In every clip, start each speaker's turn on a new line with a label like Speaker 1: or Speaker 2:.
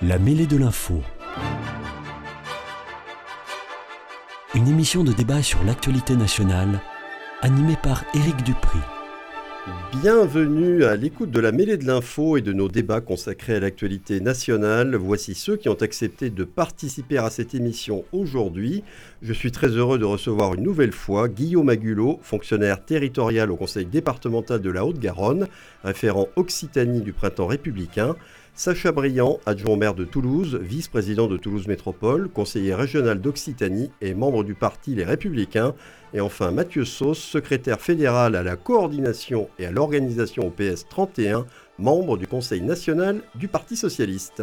Speaker 1: La mêlée de l'info. Une émission de débat sur l'actualité nationale, animée par Éric Dupri.
Speaker 2: Bienvenue à l'écoute de la mêlée de l'info et de nos débats consacrés à l'actualité nationale. Voici ceux qui ont accepté de participer à cette émission aujourd'hui. Je suis très heureux de recevoir une nouvelle fois Guillaume Agulot, fonctionnaire territorial au Conseil départemental de la Haute-Garonne, référent Occitanie du Printemps républicain. Sacha Briand, adjoint maire de Toulouse, vice-président de Toulouse Métropole, conseiller régional d'Occitanie et membre du parti Les Républicains. Et enfin Mathieu Sauce, secrétaire fédéral à la coordination et à l'organisation au PS 31, membre du Conseil national du Parti socialiste.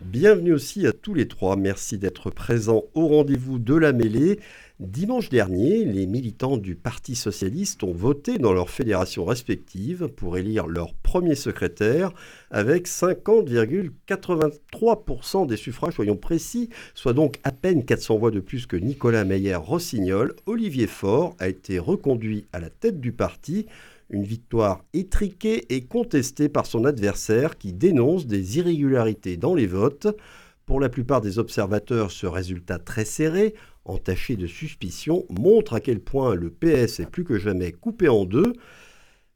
Speaker 2: Bienvenue aussi à tous les trois. Merci d'être présents au rendez-vous de la mêlée. Dimanche dernier, les militants du Parti socialiste ont voté dans leurs fédérations respectives pour élire leur premier secrétaire avec 50,83% des suffrages, soyons précis, soit donc à peine 400 voix de plus que Nicolas Meyer-Rossignol. Olivier Faure a été reconduit à la tête du parti. Une victoire étriquée et contestée par son adversaire qui dénonce des irrégularités dans les votes. Pour la plupart des observateurs, ce résultat très serré entaché de suspicion, montre à quel point le PS est plus que jamais coupé en deux.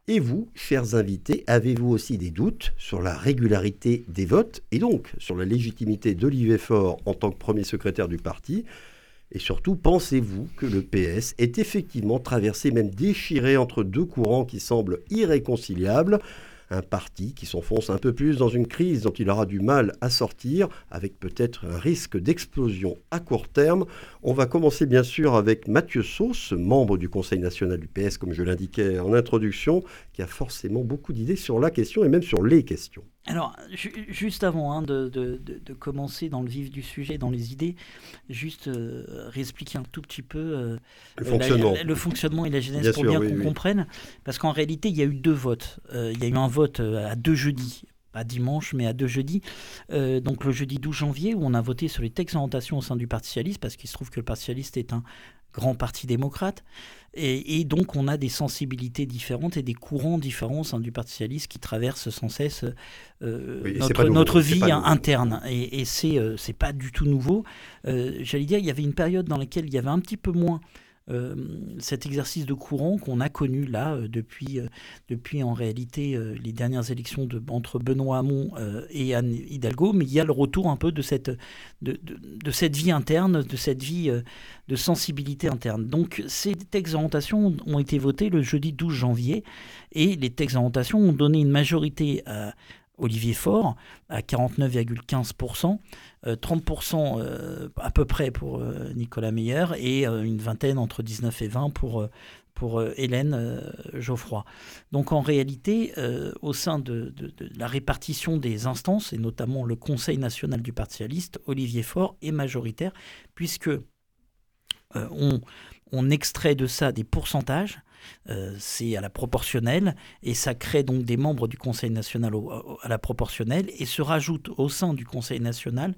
Speaker 2: Et vous, chers invités, avez-vous aussi des doutes sur la régularité des votes et donc sur la légitimité d'Olivier Faure en tant que premier secrétaire du parti? Et surtout, pensez-vous que le PS est effectivement traversé, même déchiré entre deux courants qui semblent irréconciliables? Un parti qui s'enfonce un peu plus dans une crise dont il aura du mal à sortir, avec peut-être un risque d'explosion à court terme. On va commencer bien sûr avec Mathieu Sauce, membre du Conseil national du PS, comme je l'indiquais en introduction, qui a forcément beaucoup d'idées sur la question et même sur les questions.
Speaker 3: Alors, juste avant hein, de, commencer dans le vif du sujet, dans les idées, juste euh, réexpliquer un tout petit peu euh,
Speaker 2: le, fonctionnement.
Speaker 3: le, fonctionnement. et la genèse pour bien qu'on comprenne. Parce qu'en réalité, il y a eu deux votes. Euh, il y a eu un vote à deux jeudis pas dimanche, mais à deux jeudis. donc le jeudi 12 janvier, où on a voté sur les textes d'orientation au sein du Parti Socialiste, parce qu'il se trouve que le Parti Socialiste est un grand parti démocrate. Et, donc on a des sensibilités différentes et des courants différents au sein du Parti socialiste qui traversent sans cesse euh, notre, notre vie interne. Et, et c'est euh, c'est pas du tout nouveau. Euh, j'allais dire, il y avait une période dans laquelle il y avait un petit peu moins euh, cet exercice de courant qu'on a connu là euh, depuis, euh, depuis en réalité les dernières élections de, entre Benoît Hamon et Anne Hidalgo, mais il y a le retour un peu de cette, de, de, cette vie interne, de cette vie de sensibilité interne. Donc ces textes d'orientation ont été votés le jeudi 12 janvier et les textes d'orientation ont donné une majorité à Olivier Faure à 49,15%, 30% euh, euh, à peu près pour euh, Nicolas Meyer et une vingtaine entre 19 et 20 pour, pour Hélène Geoffroy. Donc en réalité, au sein de, la répartition des instances, et notamment le Conseil national du Parti socialiste, Olivier Faure est majoritaire, puisque on, on extrait de ça des pourcentages euh, c'est à la proportionnelle, et ça crée donc des membres du Conseil national à la proportionnelle, et se rajoute au sein du Conseil national,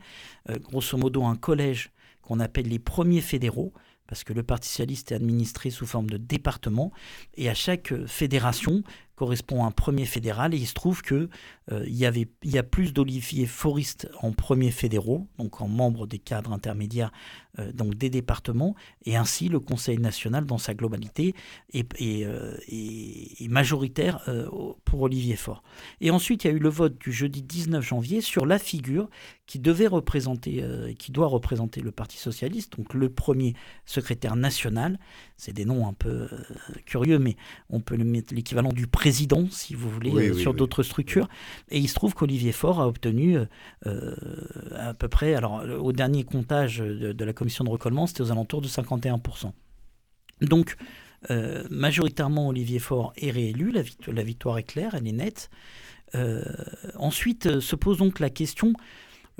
Speaker 3: euh, grosso modo, un collège qu'on appelle les premiers fédéraux, parce que le Parti socialiste est administré sous forme de département, et à chaque fédération correspond à un premier fédéral, et il se trouve que euh, il, y a plus d'Olivier Forist en premier fédéraux, donc en membre des cadres intermédiaires euh, donc des départements, et ainsi le Conseil national dans sa globalité est, euh, majoritaire pour Olivier Faure. Et ensuite, il y a eu le vote du jeudi 19 janvier sur la figure qui devait représenter, qui doit représenter le Parti socialiste, donc le premier secrétaire national. C'est des noms un peu curieux, mais on peut le mettre l'équivalent du président, si vous voulez, sur d'autres structures. Et il se trouve qu'Olivier Faure a obtenu euh, à peu près, alors au dernier comptage de, la commission de recollement, c'était aux alentours de 51%. Donc, euh, majoritairement, Olivier Faure est réélu, la, la, victoire est claire, elle est nette. Euh, ensuite se pose donc la question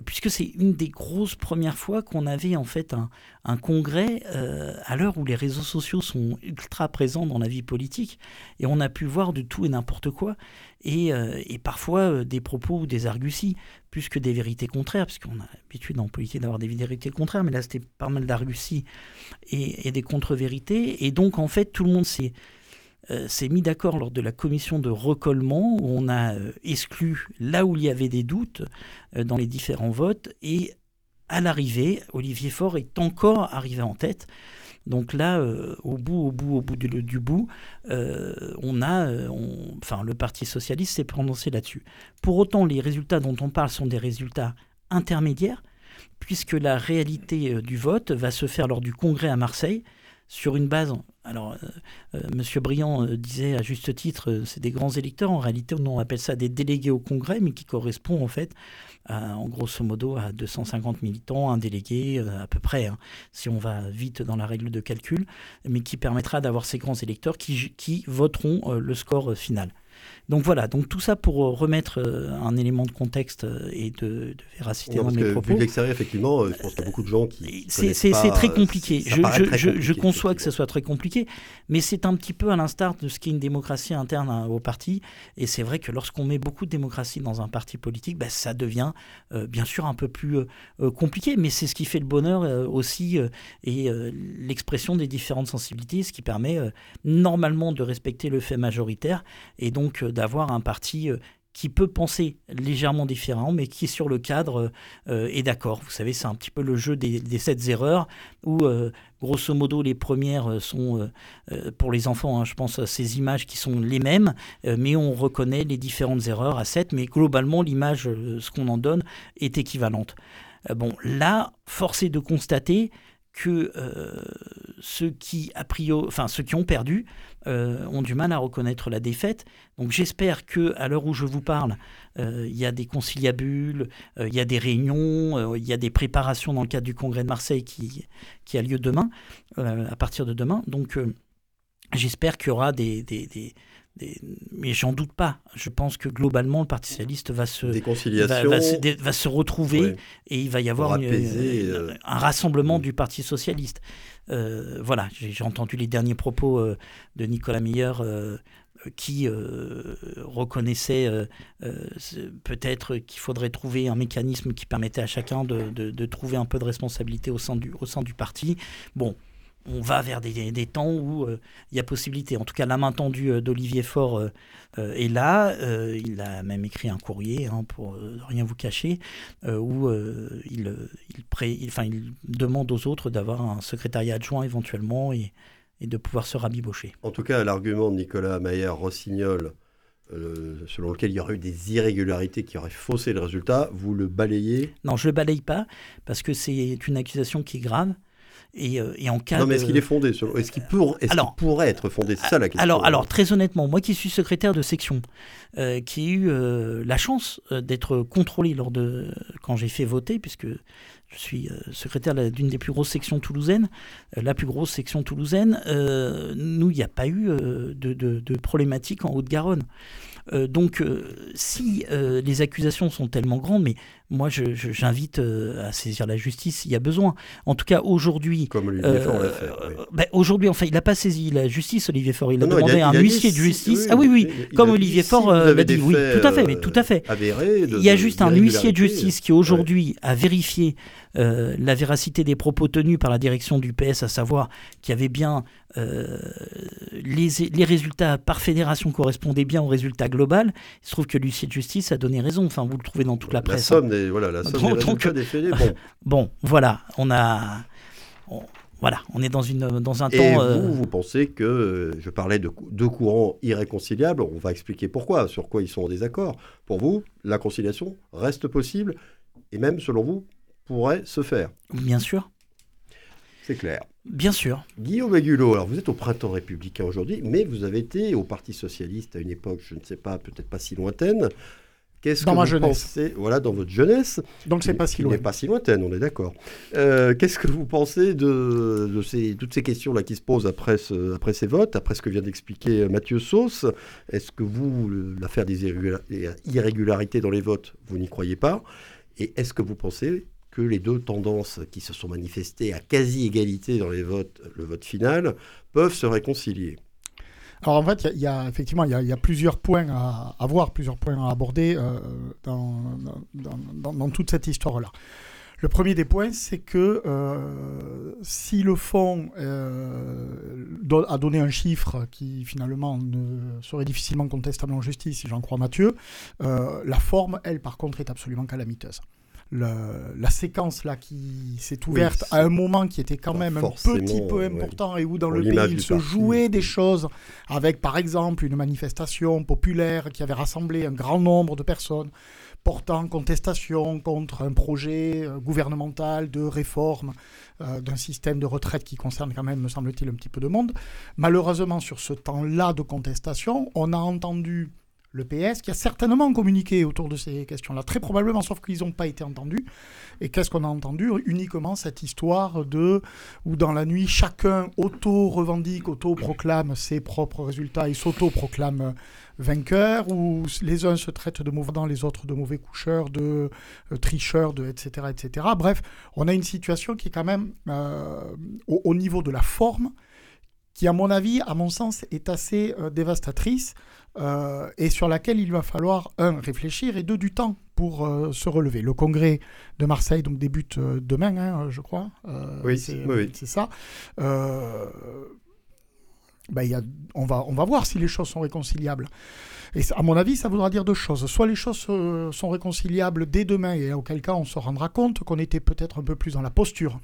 Speaker 3: puisque c'est une des grosses premières fois qu'on avait en fait un, congrès euh, à l'heure où les réseaux sociaux sont ultra présents dans la vie politique. Et on a pu voir de tout et n'importe quoi. Et, euh, parfois euh, des propos ou des arguties plus que des vérités contraires puisqu'on a l'habitude en politique d'avoir des vérités contraires mais là c'était pas mal d'arguties et, et, des contre-vérités. Et donc en fait tout le monde s'est s'est mis d'accord lors de la commission de recollement où on a exclu là où il y avait des doutes dans les différents votes et à l'arrivée, Olivier Faure est encore arrivé en tête. Donc là, euh, au bout, au bout, au bout du, bout, euh, on a, euh, enfin, le Parti socialiste s'est prononcé là-dessus. Pour autant, les résultats dont on parle sont des résultats intermédiaires, puisque la réalité du vote va se faire lors du congrès à Marseille sur une base. Alors, Monsieur Briand disait à juste titre, c'est des grands électeurs. En réalité, on appelle ça des délégués au congrès, mais qui correspond en fait en grosso modo à 250 militants, un délégué euh, à peu près, hein, si on va vite dans la règle de calcul, mais qui permettra d'avoir ces grands électeurs qui, voteront euh, le score final. Donc voilà, donc tout ça pour euh, remettre euh, un élément de contexte euh, et de, véracité dans mes propos.
Speaker 2: Vu de l'extérieur, effectivement, je pense qu'il y a beaucoup de gens qui.
Speaker 3: C'est très compliqué. Je, je, conçois que ce soit très compliqué, mais c'est un petit peu à l'instar de ce qu'est une démocratie interne hein, au parti. Et c'est vrai que lorsqu'on met beaucoup de démocratie dans un parti politique, bah, ça devient bien sûr un peu plus compliqué, mais c'est ce qui fait le bonheur aussi et l'expression des différentes sensibilités, ce qui permet normalement de respecter le fait majoritaire et donc d'avoir un parti euh, qui peut penser légèrement différent, mais qui sur le cadre euh, est d'accord. Vous savez, c'est un petit peu le jeu des, sept erreurs, où euh, grosso modo les premières sont, pour les enfants, hein, je pense, ces images qui sont les mêmes, mais on reconnaît les différentes erreurs à sept, mais globalement l'image, ce qu'on en donne, est équivalente. bon, là, force est de constater que ceux qui, a priori, enfin, ceux qui ont perdu euh, ont du mal à reconnaître la défaite. Donc j'espère que à l'heure où je vous parle, euh, il y a des conciliabules, euh, il y a des réunions, il y a des préparations dans le cadre du congrès de Marseille qui, a lieu demain, à partir de demain. Donc j'espère qu'il y aura des mais j'en doute pas. Je pense que globalement, le Parti socialiste va se, va, se, retrouver et il va y avoir un rassemblement du Parti socialiste. Euh, voilà, j'ai entendu les derniers propos euh, de Nicolas Meyer euh, qui reconnaissait peut-être qu'il faudrait trouver un mécanisme qui permettait à chacun de, trouver un peu de responsabilité au sein du, au sein du parti. Bon, on va vers des, des temps où il y a possibilité. En tout cas, la main tendue d'Olivier Faure est là. il a même écrit un courrier, hein, pour rien vous cacher, où il, il, demande aux autres d'avoir un secrétariat adjoint éventuellement et, et, de pouvoir se rabibocher.
Speaker 2: En tout cas, l'argument de Nicolas Maillard-Rossignol, euh, selon lequel il y aurait eu des irrégularités qui auraient faussé le résultat, vous le balayez?
Speaker 3: Non, je ne le balaye pas, parce que c'est une accusation qui est grave. Et, euh, et, en cas
Speaker 2: non, mais est-ce qu'il est fondé Est-ce qu'il pourrait être fondé? C'est ça la question.
Speaker 3: Alors, alors, très honnêtement, moi qui suis secrétaire de section, euh, qui ai eu la chance d'être contrôlé lors de quand j'ai fait voter, puisque je suis euh, secrétaire d'une des plus grosses sections toulousaines, euh, la plus grosse section toulousaine. Euh, nous, il n'y a pas eu de, de, de problématique en Haute-Garonne. Donc, si les accusations sont tellement grandes, mais moi, j'invite à saisir la justice s'il y a besoin. En tout cas, aujourd'hui.
Speaker 2: Comme Olivier Faure l'a fait.
Speaker 3: Ben, aujourd'hui, enfin, il n'a pas saisi la justice, Olivier Faure. Il a demandé un huissier de justice. ah oui, oui, comme Olivier Faure l'a dit. Oui, tout à fait, mais tout à fait. il y a juste un huissier de justice qui, aujourd'hui, a vérifié euh, la véracité des propos tenus par la direction du PS, à savoir qu'il y avait bien euh, les, résultats par fédération correspondaient bien au résultat global. Il se trouve que l'huissier de justice a donné raison. Enfin, vous le trouvez dans toute la presse.
Speaker 2: La somme des, voilà, la somme des bon.
Speaker 3: bon, voilà, on a. voilà, on est dans, une, dans un
Speaker 2: Et
Speaker 3: temps.
Speaker 2: Vous, euh, vous pensez que, je parlais de deux courants irréconciliables, on va expliquer pourquoi, sur quoi ils sont en désaccord. Pour vous, la conciliation reste possible, et même, selon vous, pourrait se faire.
Speaker 3: Bien sûr.
Speaker 2: C'est clair.
Speaker 3: Bien sûr.
Speaker 2: Guillaume Agulot, alors vous êtes au printemps républicain aujourd'hui, mais vous avez été au Parti socialiste à une époque, je ne sais pas, peut-être pas si lointaine.
Speaker 4: Qu'est-ce que ma vous jeunesse.
Speaker 2: pensez Voilà, dans votre jeunesse.
Speaker 4: Donc c'est pas si loin.
Speaker 2: pas si lointaine, on est d'accord. Euh, qu'est-ce que vous pensez de, ces, toutes ces questions-là qui se posent après, ce, après ces votes, après ce que vient d'expliquer Mathieu Sauce? Est-ce que vous, l'affaire des irrégularités dans les votes, vous n'y croyez pas? Et est-ce que vous pensez que les deux tendances qui se sont manifestées à quasi-égalité dans les votes, le vote final, peuvent se réconcilier.
Speaker 4: Alors en fait, il y, a effectivement il y, a plusieurs points à, avoir, plusieurs points à aborder euh, dans, dans, toute cette histoire-là. Le premier des points, c'est que euh, si le fond euh, a donné un chiffre qui finalement serait difficilement contestable en justice, si j'en crois Mathieu, la forme, elle, par contre, est absolument calamiteuse. La séquence là qui s'est ouverte à un moment qui était quand même un petit peu important et où dans le pays il se jouait des choses avec par exemple une manifestation populaire qui avait rassemblé un grand nombre de personnes portant contestation contre un projet euh, gouvernemental de réforme euh, d'un système de retraite qui concerne quand même, me semble-t-il, un petit peu de monde. Malheureusement, sur ce temps-là de contestation, on a entendu le PS, qui a certainement communiqué autour de ces questions-là, très probablement, sauf qu'ils n'ont pas été entendus. Et qu'est-ce qu'on a entendu? Uniquement cette histoire de où dans la nuit, chacun auto-revendique, auto-proclame ses propres résultats et s'auto-proclame vainqueur, où les uns se traitent de mauvais les autres de mauvais coucheurs, de euh, tricheurs, de etc., etc. Bref, on a une situation qui est quand même euh, au, niveau de la forme, qui à mon avis, à mon sens, est assez euh, dévastatrice. Et sur laquelle il va falloir, un, réfléchir et deux, du temps pour se relever. Le congrès de Marseille donc débute demain, hein, je crois.
Speaker 2: oui, c'est
Speaker 4: ça. Ben, y a, on, va, on va voir si les choses sont réconciliables. Et à mon avis, ça voudra dire deux choses. Soit les choses euh, sont réconciliables dès demain, et auquel cas on se rendra compte qu'on était peut-être un peu plus dans la posture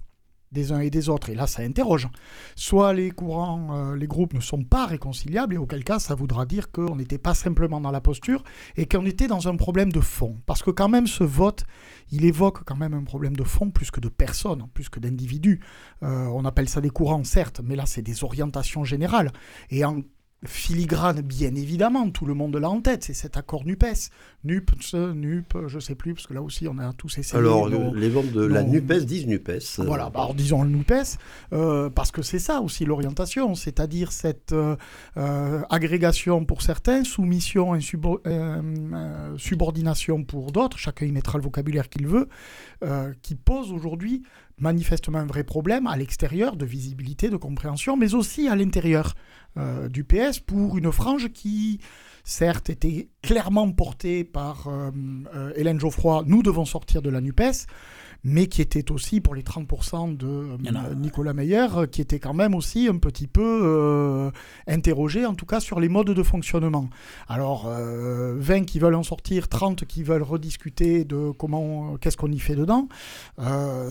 Speaker 4: des uns et des autres. Et là, ça interroge. Soit les courants, euh, les groupes ne sont pas réconciliables, et auquel cas, ça voudra dire qu'on n'était pas simplement dans la posture, et qu'on était dans un problème de fond. Parce que quand même, ce vote, il évoque quand même un problème de fond plus que de personnes, plus que d'individus. Euh, on appelle ça des courants, certes, mais là, c'est des orientations générales. Et en filigrane, bien évidemment, tout le monde l'a en tête, c'est cet accord NUPES. NUP, NUP, je sais plus, parce que là aussi on a tous essayé.
Speaker 2: Alors, les membres de la NUPES disent NUPES.
Speaker 4: Voilà, bah, alors disons le NUPES, euh, parce que c'est ça aussi l'orientation, c'est-à-dire cette euh, euh, agrégation pour certains, soumission et subordination pour d'autres, chacun y mettra le vocabulaire qu'il veut, qui pose aujourd'hui manifestement un vrai problème à l'extérieur de visibilité, de compréhension, mais aussi à l'intérieur. Euh, du PS pour une frange qui, certes, était clairement portée par euh, euh, Hélène Geoffroy, nous devons sortir de la NUPES, mais qui était aussi pour les 30% de euh, Nicolas Meyer, euh, qui était quand même aussi un petit peu euh, interrogé, en tout cas sur les modes de fonctionnement. Alors, 20 qui veulent en sortir, 30 qui veulent rediscuter de comment, qu'est-ce qu'on y fait dedans.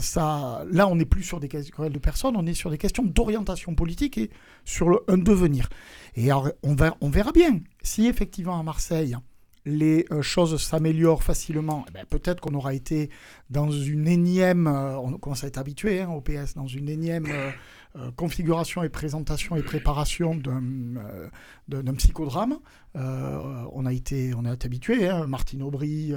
Speaker 4: ça, là, on n'est plus sur des questions de personnes, on est sur des questions d'orientation politique et sur un devenir. Et on, on verra bien si effectivement à Marseille, les euh, choses s'améliorent facilement, eh ben, peut-être qu'on aura été dans une énième, euh, on commence à être habitué hein, au PS, dans une énième euh, configuration et présentation et préparation d'un psychodrame. on a été, on a été habitué. Hein, Martine Aubry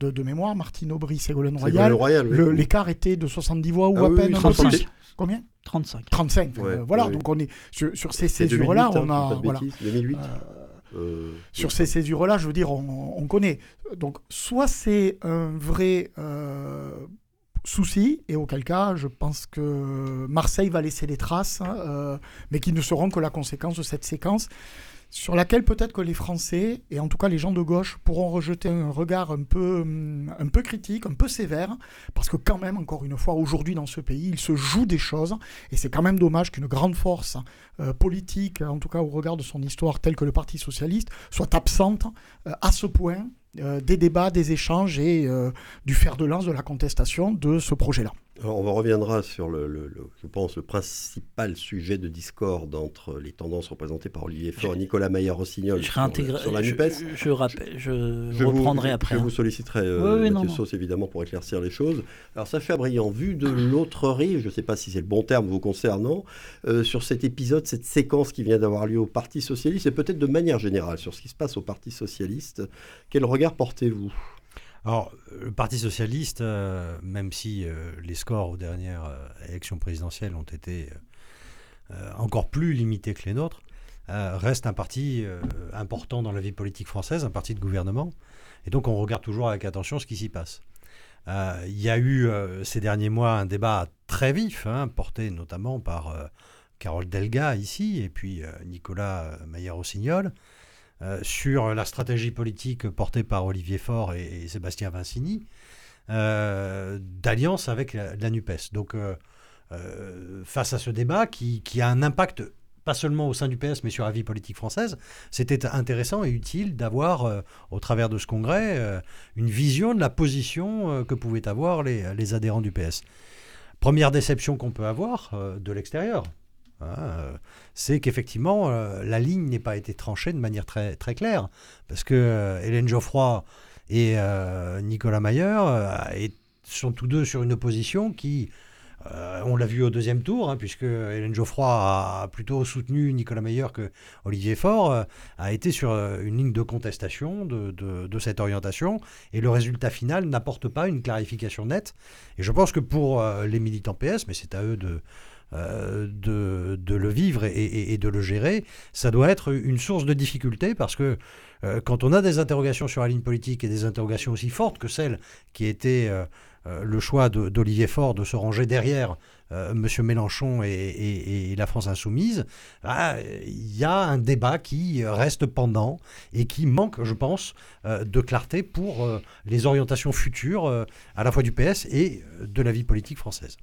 Speaker 4: de, mémoire, Martine Aubry, Ségolène Royal.
Speaker 2: Royal
Speaker 4: L'écart était de 70 voix ou ah à peine.
Speaker 3: 35.
Speaker 4: Combien?
Speaker 3: 35.
Speaker 4: 35. voilà, donc on est sur, ces césures-là, on
Speaker 2: hein,
Speaker 4: a. Voilà,
Speaker 2: 2008.
Speaker 4: Euh, Sur ces césures-là, je veux dire, on, connaît. Donc, soit c'est un vrai euh, souci, et auquel cas, je pense que Marseille va laisser des traces, hein, euh, mais qui ne seront que la conséquence de cette séquence sur laquelle peut-être que les Français, et en tout cas les gens de gauche, pourront rejeter un regard un peu, hum, un peu critique, un peu sévère, parce que quand même, encore une fois, aujourd'hui dans ce pays, il se joue des choses, et c'est quand même dommage qu'une grande force euh, politique, en tout cas au regard de son histoire, telle que le Parti socialiste, soit absente euh, à ce point euh, des débats, des échanges et du fer de lance de la contestation de ce projet-là.
Speaker 2: Alors on reviendra sur le, je pense, le principal sujet de discorde entre les tendances représentées par Olivier Faure et Nicolas Maillard-Rossignol sur, sur, la NUPES.
Speaker 3: Je, rappelle, je, reprendrai après.
Speaker 2: Je vous solliciterai, euh, Mathieu Sauce, évidemment, pour éclaircir les choses. Alors Sacha Briand, vu de l'autre rive, je ne sais pas si c'est le bon terme vous concernant, euh, sur cet épisode, cette séquence qui vient d'avoir lieu au Parti Socialiste, et peut-être de manière générale sur ce qui se passe au Parti Socialiste, quel regard portez-vous?
Speaker 5: Alors, le Parti socialiste, euh, même si euh, les scores aux dernières euh, élections présidentielles ont été encore plus limités que les nôtres, reste un parti important dans la vie politique française, un parti de gouvernement. Et donc, on regarde toujours avec attention ce qui s'y passe. Il y a eu ces derniers mois un débat très vif, hein, porté notamment par Carole Delga ici, et puis Nicolas Maillard-Rossignol, euh, sur la stratégie politique portée par Olivier Faure et, Sébastien Vincini. d'alliance avec la, NUPES. Donc, face à ce débat qui, a un impact pas seulement au sein du PS, mais sur la vie politique française, c'était intéressant et utile d'avoir, euh, au travers de ce congrès, euh, une vision de la position euh, que pouvaient avoir les, adhérents du PS. Première déception qu'on peut avoir de l'extérieur, hein, c'est qu'effectivement, la ligne n'est pas été tranchée de manière très, très claire, parce que Hélène Geoffroy et Nicolas Mayer sont tous deux sur une opposition qui euh, on l'a vu au deuxième tour, hein, puisque Hélène Geoffroy a plutôt soutenu Nicolas Meyer que Olivier Faure, euh, a été sur euh, une ligne de contestation de, cette orientation, et le résultat final n'apporte pas une clarification nette. Et je pense que pour les militants PS, mais c'est à eux de, de, le vivre et, de le gérer, ça doit être une source de difficulté parce que quand on a des interrogations sur la ligne politique et des interrogations aussi fortes que celles qui étaient euh, le choix d'Olivier Faure de se ranger derrière euh, M. Mélenchon et, la France insoumise, ah, il y a un débat qui reste pendant et qui manque, je pense, euh, de clarté pour les orientations futures à la fois du PS et de la vie politique française.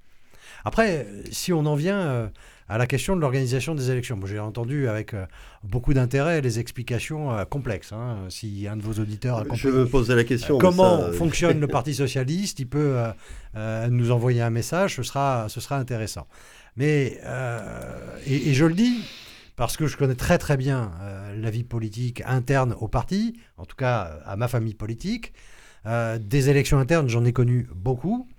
Speaker 5: Après, si on en vient à la question de l'organisation des élections. J'ai entendu avec euh, beaucoup d'intérêt les explications euh, complexes. Hein. Si un de vos auditeurs a
Speaker 2: compris, Je me posais la question.
Speaker 5: comment fonctionne le Parti socialiste, il peut euh, nous envoyer un message. Ce sera, ce sera intéressant. Mais et, et, je le dis parce que je connais très très bien la vie politique interne au parti, en tout cas à ma famille politique. des élections internes, j'en ai connu beaucoup.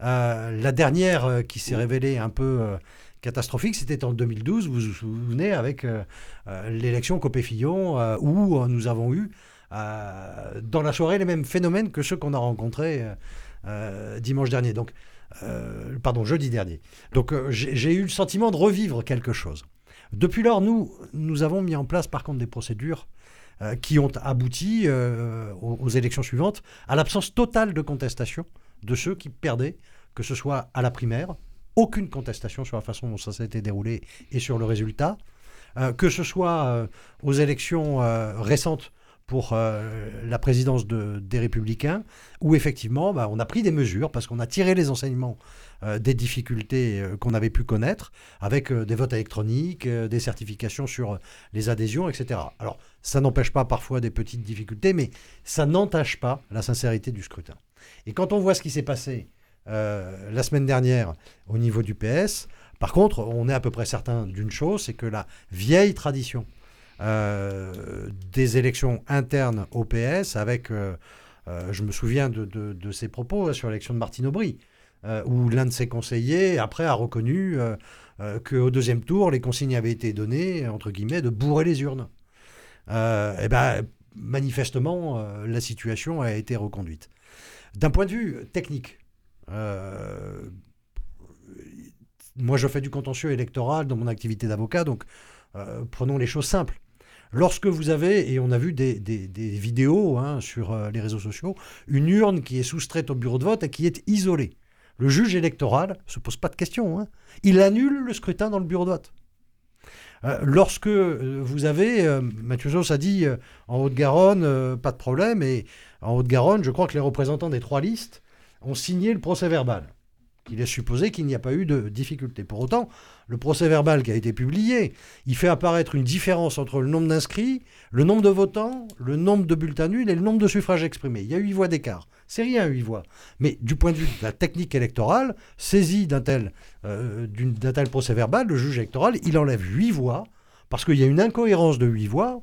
Speaker 5: La dernière qui s'est révélée un peu catastrophique, c'était en 2012, vous vous souvenez, avec euh, euh, l'élection Copé-Fillon, euh, où nous avons eu dans la soirée les mêmes phénomènes que ceux qu'on a rencontrés dimanche dernier. Donc, pardon, jeudi dernier. Donc, j'ai eu le sentiment de revivre quelque chose. Depuis lors, nous, nous avons mis en place par contre des procédures qui ont abouti aux, élections suivantes à l'absence totale de contestation de ceux qui perdaient, que ce soit à la primaire, aucune contestation sur la façon dont ça été déroulé et sur le résultat. Euh, que ce soit euh, aux élections euh, récentes pour la présidence des Républicains, où effectivement, bah, on a pris des mesures parce qu'on a tiré les enseignements des difficultés qu'on avait pu connaître, avec des votes électroniques, des certifications sur les adhésions, etc. Alors, ça n'empêche pas parfois des petites difficultés, mais ça n'entache pas la sincérité du scrutin. Et quand on voit ce qui s'est passé euh, la semaine dernière au niveau du PS. Par contre, on est à peu près certain d'une chose, c'est que la vieille tradition euh, des élections internes au PS, avec, euh, je me souviens de, de, ses propos sur l'élection de Martine Aubry, où l'un de ses conseillers, après, a reconnu qu'au deuxième tour, les consignes avaient été données, entre guillemets, de bourrer les urnes. Et eh ben, manifestement, la situation a été reconduite. D'un point de vue technique, euh, moi, je fais du contentieux électoral dans mon activité d'avocat, donc euh, prenons les choses simples. Lorsque vous avez, et on a vu des, vidéos hein, sur euh, les réseaux sociaux, une urne qui est soustraite au bureau de vote et qui est isolée, le juge électoral ne se pose pas de questions. Hein. Il annule le scrutin dans le bureau de vote. Lorsque vous avez, Mathieu Joss a dit en Haute-Garonne, pas de problème, et en Haute-Garonne, je crois que les représentants des trois listes ont signé le procès verbal. Il est supposé qu'il n'y a pas eu de difficulté. Pour autant, le procès verbal qui a été publié, il fait apparaître une différence entre le nombre d'inscrits, le nombre de votants, le nombre de bulletins nuls et le nombre de suffrages exprimés. Il y a huit voix d'écart. C'est rien, huit voix. Mais du point de vue de la technique électorale, saisi d'un tel, euh, tel procès verbal, le juge électoral, il enlève huit voix, parce qu'il y a une incohérence de huit voix,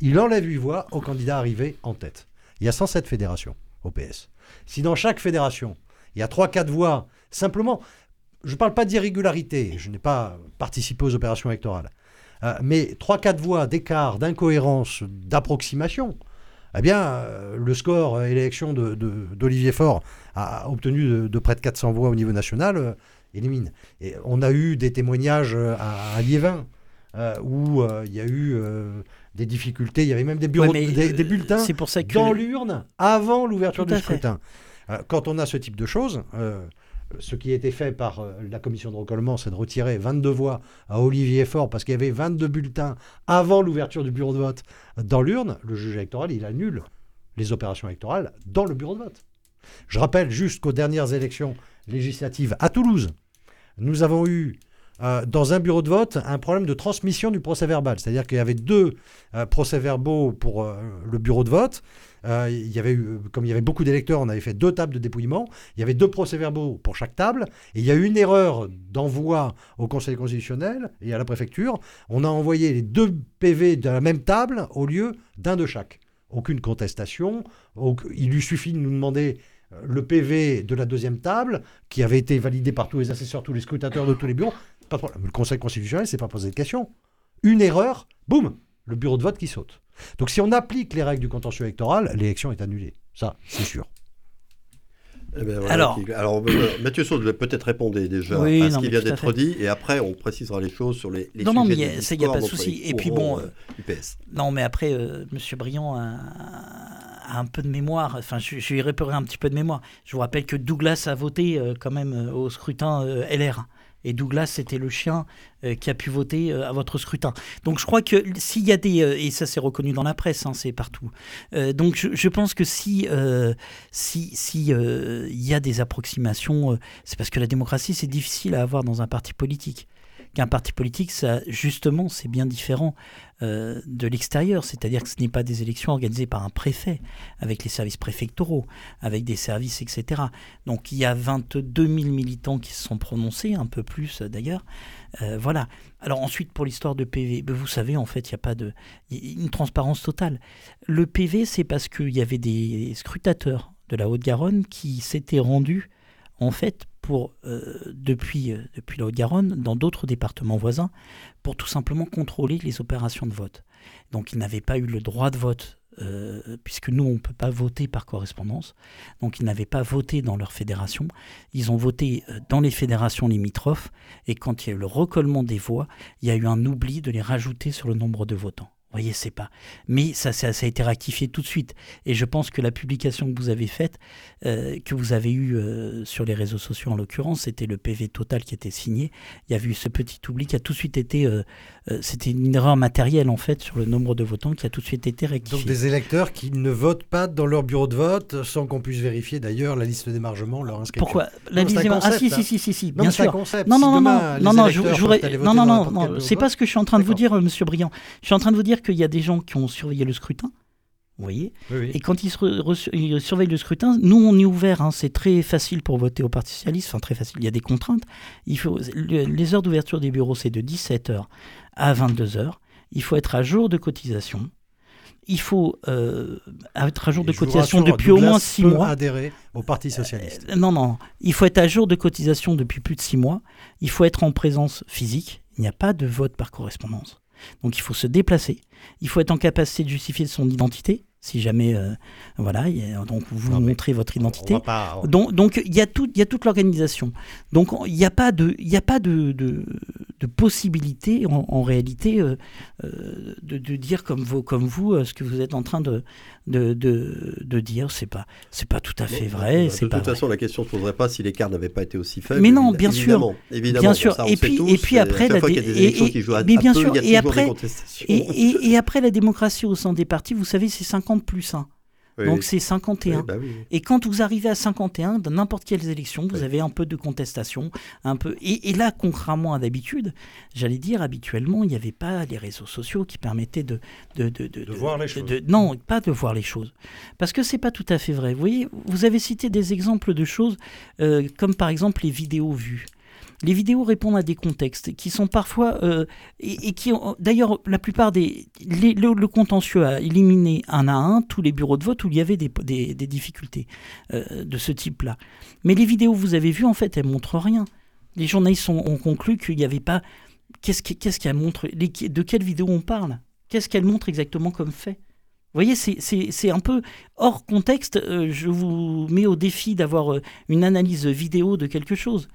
Speaker 5: il enlève huit voix au candidat arrivé en tête. Il y a 107 fédérations au PS. Si dans chaque fédération, il y a 3-4 voix, simplement, je ne parle pas d'irrégularité, je n'ai pas participé aux opérations électorales, euh, mais 3-4 voix d'écart, d'incohérence, d'approximation, eh bien, euh, le score élection d'Olivier Faure a obtenu de, près de 400 voix au niveau national, euh, élimine. Et on a eu des témoignages à, Liévin, où il y a eu des difficultés. Il y avait même des, bureaux, des, bulletins pour ça dans l'urne avant l'ouverture du scrutin. Quand on a ce type de choses, ce qui a été fait par la commission de recollement, c'est de retirer 22 voix à Olivier Faure parce qu'il y avait 22 bulletins avant l'ouverture du bureau de vote dans l'urne. Le juge électoral, il annule les opérations électorales dans le bureau de vote. Je rappelle juste qu'aux dernières élections législatives à Toulouse, nous avons eu euh, dans un bureau de vote un problème de transmission du procès verbal. C'est-à-dire qu'il y avait deux euh, procès-verbaux pour euh, le bureau de vote. il y avait comme il y avait beaucoup d'électeurs, on avait fait deux tables de dépouillement. Il y avait deux procès-verbaux pour chaque table. Et il y a eu une erreur d'envoi au Conseil constitutionnel et à la préfecture. On a envoyé les deux PV de la même table au lieu d'un de chaque. Aucune contestation. Il lui suffit de nous demander le PV de la deuxième table, qui avait été validé par tous les assesseurs, tous les scrutateurs de tous les bureaux. Le Conseil constitutionnel ne s'est pas posé de question. Une erreur, boum, le bureau de vote qui saute. Donc si on applique les règles du contentieux électoral, l'élection est annulée. Ça, c'est sûr.
Speaker 2: Eh ben, alors, alors euh, Mathieu Saut devait peut-être répondre déjà à ce qui vient d'être dit, et après on précisera les choses sur les, les
Speaker 3: non, Non, mais il n'y a, pas de souci. Et puis bon, euh, non, mais après, euh, Monsieur Briand a, un peu de mémoire. Enfin, je, je lui réparer un petit peu de mémoire. Je vous rappelle que Douglas a voté quand même au scrutin LR. Et Douglas, c'était le chien euh, qui a pu voter euh, à votre scrutin. Donc je crois que s'il y a des... Euh, et ça c'est reconnu dans la presse, hein, c'est partout. donc je, pense que si si, si y a des approximations, c'est parce que la démocratie, c'est difficile à avoir dans un parti politique qu'un parti politique, ça, justement, c'est bien différent euh, de l'extérieur. C'est-à-dire que ce n'est pas des élections organisées par un préfet, avec les services préfectoraux, avec des services, etc. Donc il y a 22 000 militants qui se sont prononcés, un peu plus d'ailleurs. Euh, voilà. Alors ensuite, pour l'histoire de PV, ben, vous savez, en fait, il n'y a pas de... une transparence totale. Le PV, c'est parce qu'il y avait des scrutateurs de la Haute-Garonne qui s'étaient rendus, en fait, pour, euh, depuis, euh, depuis la Haute-Garonne, dans d'autres départements voisins, pour tout simplement contrôler les opérations de vote. Donc ils n'avaient pas eu le droit de vote, euh, puisque nous, on ne peut pas voter par correspondance. Donc ils n'avaient pas voté dans leur fédération. Ils ont voté dans les fédérations limitrophes, et quand il y a eu le recollement des voix, il y a eu un oubli de les rajouter sur le nombre de votants voyez, c'est pas. Mais ça, ça, a été rectifié tout de suite. Et je pense que la publication que vous avez faite, euh, que vous avez eue euh, sur les réseaux sociaux en l'occurrence, c'était le PV total qui était signé. Il y a eu ce petit oubli qui a tout de suite été. Euh, c'était une erreur matérielle en fait sur le nombre de votants qui a tout de suite été rectifié.
Speaker 5: Donc des électeurs qui ne votent pas dans leur bureau de vote sans qu'on puisse vérifier d'ailleurs la liste d'émargement, leur inscription.
Speaker 3: Pourquoi? La liste d'émargement Ah si, si, si, si, si, bien sûr.
Speaker 5: Concept.
Speaker 3: Non, non, non, non, non, je, non, non, non, non, c'est pas ce que je suis en train de vous dire, Monsieur Briand. Je suis en train de vous dire qu'il y a des gens qui ont surveillé le scrutin. Vous voyez Et quand ils, surveillent le scrutin, nous, on est ouvert. Hein. c'est très facile pour voter au Parti Socialiste. Enfin, très facile. Il y a des contraintes. Il faut, les heures d'ouverture des bureaux, c'est de 17h à 22h. Il faut être à jour de cotisation. Il faut euh, être à jour de cotisation depuis au moins 6 mois.
Speaker 5: adhérer au Parti Socialiste.
Speaker 3: Euh, non, non. Il faut être à jour de cotisation depuis plus de 6 mois. Il faut être en présence physique. Il n'y a pas de vote par correspondance. Donc il faut se déplacer, il faut être en capacité de justifier son identité, si jamais euh, voilà donc vous montrez votre identité. donc donc il y a tout il y a toute l'organisation. Donc il n'y a pas de il y a pas de, de, possibilité en, réalité euh, euh, de, de, dire comme vous comme vous ce que vous êtes en train de de, de, dire. C'est pas c'est pas tout à fait vrai
Speaker 2: de
Speaker 3: toute
Speaker 2: façon la question ne se poserait pas si l'écart n'avait pas été aussi faible
Speaker 3: mais non bien sûr. évidemment bien sûr. et puis et puis après la mais bien sûr et après et, et après la démocratie au sein des partis vous savez c'est 50 plus 1. Donc c'est 51. Bah et quand vous arrivez à 51, dans n'importe quelles élections, vous avez un peu de contestation, un peu. Et, là, contrairement à d'habitude, j'allais dire habituellement, il n'y avait pas les réseaux sociaux qui permettaient de
Speaker 5: de, de, de, voir les choses.
Speaker 3: non, pas de voir les choses, parce que c'est pas tout à fait vrai. Vous voyez, vous avez cité des exemples de choses euh, comme par exemple les vidéos vues. Les vidéos répondent à des contextes qui sont parfois euh, et, qui ont d'ailleurs la plupart des le, contentieux a éliminé un à un tous les bureaux de vote où il y avait des, difficultés euh, de ce type-là. Mais les vidéos vous avez vues en fait elles montrent rien. Les journalistes ont, conclu qu'il n'y avait pas qu'est-ce qu'elle montre de quelle vidéo on parle? Qu'est-ce qu'elle montre exactement comme fait? Vous voyez, c'est un peu hors contexte. Euh, je vous mets au défi d'avoir une analyse vidéo de quelque chose.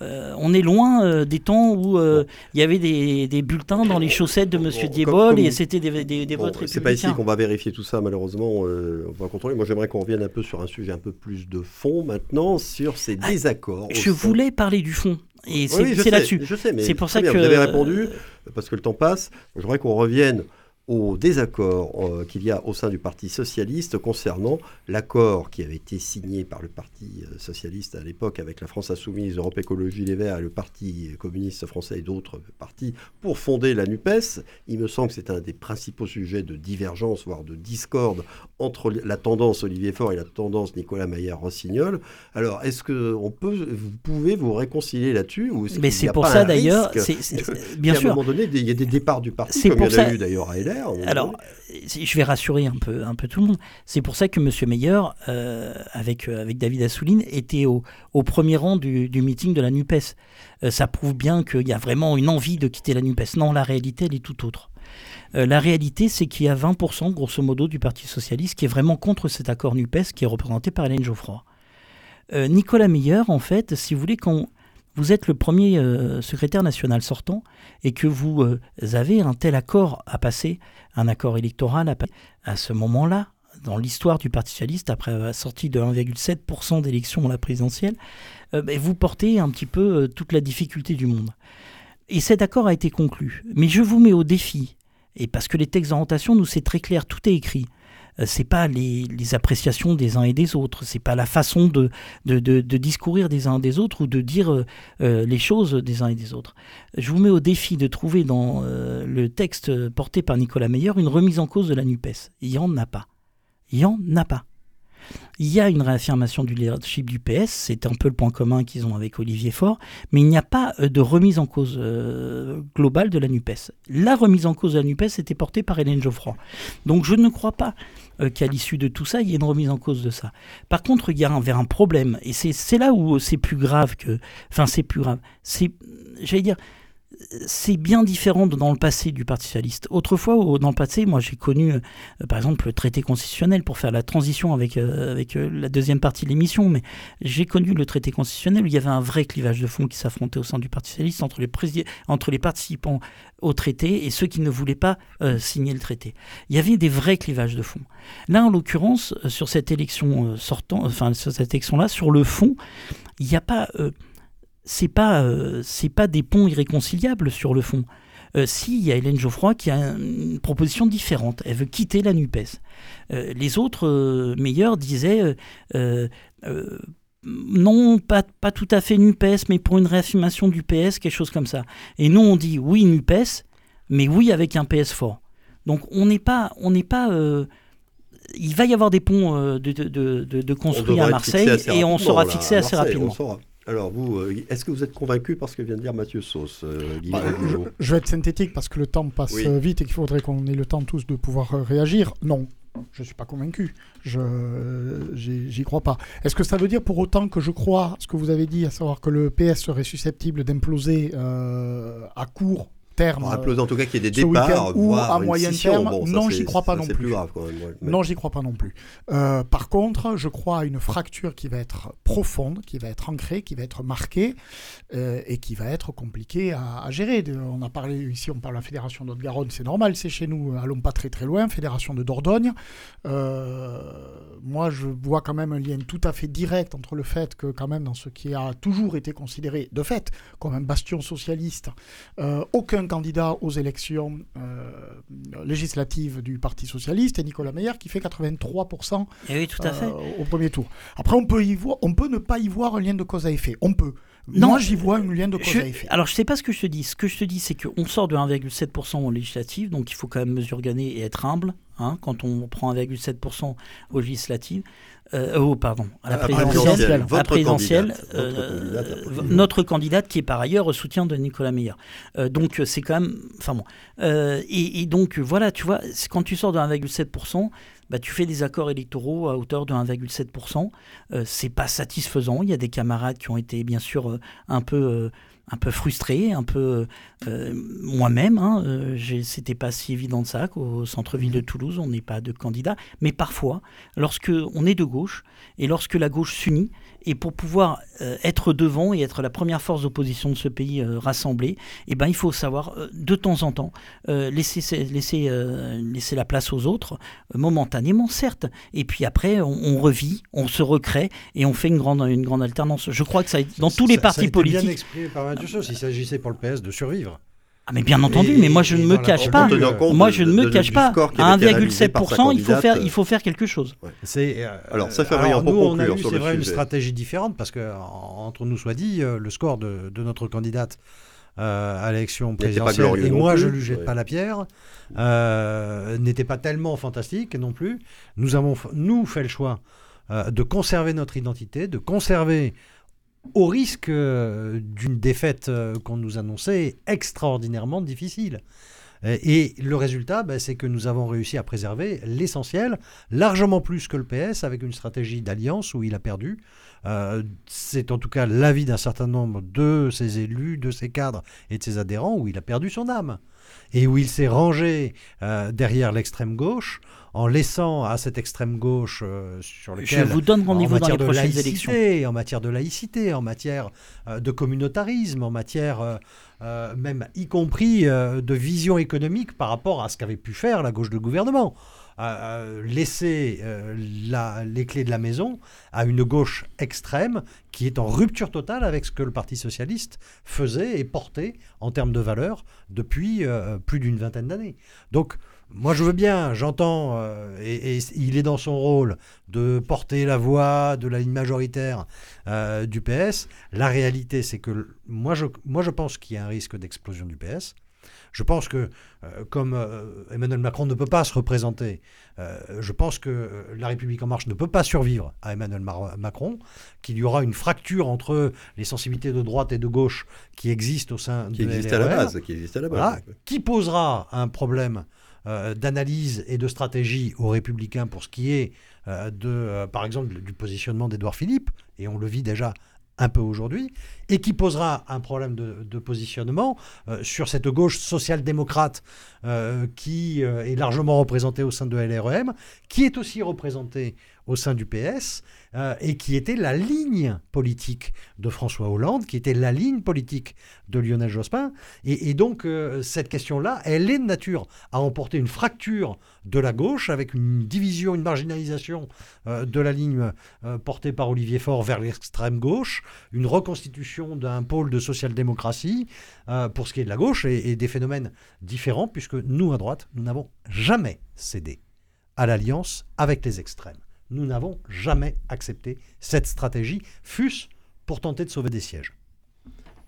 Speaker 3: Euh, on est loin euh, des temps où euh, il y avait des, bulletins dans les chaussettes de Monsieur Diebol et c'était des, des, des votes
Speaker 2: C'est pas ici qu'on va vérifier tout ça, malheureusement. on va contrôler. Moi, j'aimerais qu'on revienne un peu sur un sujet un peu plus de fond maintenant, sur ces ah, désaccords.
Speaker 3: Je voulais parler du fond. Et c'est là-dessus.
Speaker 2: C'est pour ça que. Vous avez répondu, parce que le temps passe. Je voudrais qu'on revienne au désaccord euh, qu'il y a au sein du Parti socialiste concernant l'accord qui avait été signé par le Parti euh, socialiste à l'époque avec la France insoumise, Europe Écologie Les Verts et le Parti communiste français et d'autres partis pour fonder la NUPES. Il me semble que c'est un des principaux sujets de divergence, voire de discorde entre la tendance Olivier Faure et la tendance Nicolas Maillard-Rossignol. Alors, est-ce que on peut, vous pouvez vous réconcilier là-dessus
Speaker 3: Mais c'est pour ça d'ailleurs,
Speaker 2: bien sûr. À un moment donné, il y a des départs du parti, comme il y en a eu d'ailleurs à LR.
Speaker 3: Alors, je vais rassurer un peu, un peu tout le monde. C'est pour ça que M. Meyer, euh, avec, euh, avec David Assouline, était au, au premier rang du, du, meeting de la NUPES. Euh, ça prouve bien qu'il y a vraiment une envie de quitter la NUPES. Non, la réalité, elle est tout autre. la réalité, c'est qu'il y a 20%, grosso modo, du Parti Socialiste qui est vraiment contre cet accord NUPES qui est représenté par Hélène Geoffroy. Nicolas Meyer, en fait, si vous voulez, quand vous êtes le premier euh, secrétaire national sortant et que vous euh, avez un tel accord à passer, un accord électoral à passer, à ce moment-là, dans l'histoire du Parti socialiste, après la sortie de 1,7% d'élections à la présidentielle, euh, ben, vous portez un petit peu toute la difficulté du monde. Et cet accord a été conclu. Mais je vous mets au défi, et parce que les textes d'orientation, nous, c'est très clair, tout est écrit. Euh, c'est pas les, appréciations des uns et des autres, c'est pas la façon de, discourir des uns et des autres ou de dire euh, euh, les choses des uns et des autres. Je vous mets au défi de trouver dans le texte porté par Nicolas Meyer une remise en cause de la NUPES. Il n'y en a pas. Il n'y en a pas. Il y a une réaffirmation du leadership du PS, c'est un peu le point commun qu'ils ont avec Olivier Faure, mais il n'y a pas de remise en cause globale de la NUPES. La remise en cause de la NUPES était portée par Hélène Geoffroy. Donc je ne crois pas euh, qu'à l'issue de tout ça, il y ait une remise en cause de ça. Par contre, il y a un, vers un problème, et c'est là où c'est plus grave que... Enfin, c'est plus grave. C'est, j'allais dire, c'est bien différent dans le passé du Parti socialiste. Autrefois, dans le passé, moi j'ai connu, euh, par exemple, le traité constitutionnel pour faire la transition avec, euh, avec euh, la deuxième partie de l'émission, mais j'ai connu le traité constitutionnel où il y avait un vrai clivage de fond qui s'affrontait au sein du Parti socialiste entre les, entre les participants au traité et ceux qui ne voulaient pas signer le traité. Il y avait des vrais clivages de fond. Là, en l'occurrence, sur cette élection sortant, enfin sur cette élection-là, sur le fond, il n'y a pas c'est pas euh, c'est pas des ponts irréconciliables sur le fond. Euh, si, il y a Hélène Geoffroy qui a une proposition différente. Elle veut quitter la NUPES. Euh, les autres meilleurs disaient non, pas, pas tout à fait NUPES, mais pour une réaffirmation du PS, quelque chose comme ça. Et nous, on dit oui NUPES, mais oui avec un PS fort. Donc on n'est pas, on n'est pas il va y avoir des ponts de, de, de, construits à Marseille et on sera fixé assez rapidement.
Speaker 2: Alors, vous, euh, est-ce que vous êtes convaincu par ce que vient de dire Mathieu Sauce euh,
Speaker 4: bah, je, vais être synthétique parce que le temps passe vite et qu'il faudrait qu'on ait le temps tous de pouvoir euh, réagir. Non, je ne suis pas convaincu. Je j'y crois pas. Est-ce que ça veut dire pour autant que je crois ce que vous avez dit, à savoir que le PS serait susceptible d'imploser à court terme.
Speaker 2: en tout cas qu'il y ait des départs
Speaker 4: ou à moyen terme. non, j'y crois pas non plus. Non, j'y crois pas non plus. par contre, je crois à une fracture qui va être profonde, qui va être ancrée, qui va être marquée euh, et qui va être compliquée à, gérer. On a parlé ici, on parle de la fédération de garonne c'est normal, c'est chez nous. Allons pas très très loin. Fédération de Dordogne. Euh, moi, je vois quand même un lien tout à fait direct entre le fait que quand même dans ce qui a toujours été considéré de fait comme un bastion socialiste, euh, candidat aux élections euh, législatives du Parti socialiste et Nicolas Meyer qui fait 83%
Speaker 3: et eh oui, tout à fait.
Speaker 4: Euh, au premier tour. Après, on peut, y voir, on peut ne pas y voir un lien de cause à effet. On peut. Non, Moi, j'y vois un lien de cause à effet.
Speaker 3: Alors, je ne sais pas ce que je te dis. Ce que je te dis, c'est qu'on sort de 1,7% aux législatives, donc il faut quand même mesurer gagner et être humble. Hein, quand on prend 1,7% aux législatives. Euh, oh, pardon, à la présidentielle, à présidentielle euh, notre candidate qui est par ailleurs soutien de Nicolas Meyer. Euh, donc c'est quand même, enfin bon, et, donc voilà, tu vois, quand tu sors de 1,7%, bah, tu fais des accords électoraux à hauteur de 1,7%. c'est pas satisfaisant. Il y a des camarades qui ont été bien sûr un peu un peu frustré, un peu euh, moi-même. Hein, euh, C'était pas si évident de ça qu'au centre-ville de Toulouse, on n'est pas de candidat. Mais parfois, lorsque on est de gauche et lorsque la gauche s'unit, et pour pouvoir euh, être devant et être la première force d'opposition de ce pays euh, rassemblé, eh ben, il faut savoir de temps en temps laisser, laisser, laisser la place aux autres, momentanément certes. Et puis après, on, revit, on se recrée et on fait une grande, une grande alternance. Je crois que ça, dans tous les partis politiques.
Speaker 5: Bien exprimé par Mathieu il s'agissait pour le PS de survivre.
Speaker 3: Ah mais bien entendu, mais moi je ne me cache pas. Moi je ne me cache pas. À 1,7%, il faut faire, il faut faire quelque chose.
Speaker 5: C'est alors ça fait alors, nous, on a eu, c'est vrai, une stratégie différente parce que entre nous soit dit, le score de, de notre candidate euh, à l'élection présidentielle, et moi je ne lui jette pas la pierre, euh, n'était pas tellement fantastique non plus. Nous avons, nous, fait le choix euh, de conserver notre identité, de conserver, au risque d'une défaite qu'on nous annonçait extraordinairement difficile. Et le résultat, bah, c'est que nous avons réussi à préserver l'essentiel, largement plus que le PS, avec une stratégie d'alliance où il a perdu. Euh, c'est en tout cas l'avis d'un certain nombre de ses élus, de ses cadres et de ses adhérents, où il a perdu son âme. Et où il s'est rangé euh, derrière l'extrême gauche en laissant à cette extrême gauche euh, sur lequel...
Speaker 3: Je vous donne rendez-vous dans les prochaines élections.
Speaker 5: En matière de laïcité, en matière de communautarisme, en matière euh, même y compris euh, de vision économique par rapport à ce qu'avait pu faire la gauche de gouvernement. Euh, laisser les clés de la maison à une gauche extrême qui est en rupture totale avec ce que le Parti socialiste faisait et portait en termes de valeurs depuis plus d'une vingtaine d'années. Donc moi, je veux bien, j'entends, euh, et, il est dans son rôle de porter la voix de la ligne majoritaire euh, du PS. La réalité, c'est que moi je, moi, je pense qu'il y a un risque d'explosion du PS. Je pense que, euh, comme Emmanuel Macron ne peut pas se représenter, je pense que La République en marche ne peut pas survivre à Emmanuel Macron, qu'il y aura une fracture entre les sensibilités de droite et de gauche qui existent au sein
Speaker 2: qui de à la base, qui existe à la base.
Speaker 5: qui posera un problème euh, d'analyse et de stratégie aux républicains pour ce qui est euh, de, euh, par exemple, du positionnement d'Édouard Philippe, et on le vit déjà un peu aujourd'hui, et qui posera un problème de, positionnement sur cette gauche social-démocrate qui est largement représentée au sein de LREM, qui est aussi représentée au sein du PS, euh, et qui était la ligne politique de François Hollande, qui était la ligne politique de Lionel Jospin. Et, donc, euh, cette question-là, elle est de nature à emporter une fracture de la gauche, avec une division, une marginalisation euh, de la ligne portée par Olivier Faure vers l'extrême gauche, une reconstitution d'un pôle de social-démocratie pour ce qui est de la gauche, et des phénomènes différents, puisque nous, à droite, nous n'avons jamais cédé à l'alliance avec les extrêmes nous n'avons jamais accepté cette stratégie, fût-ce pour tenter de sauver des sièges.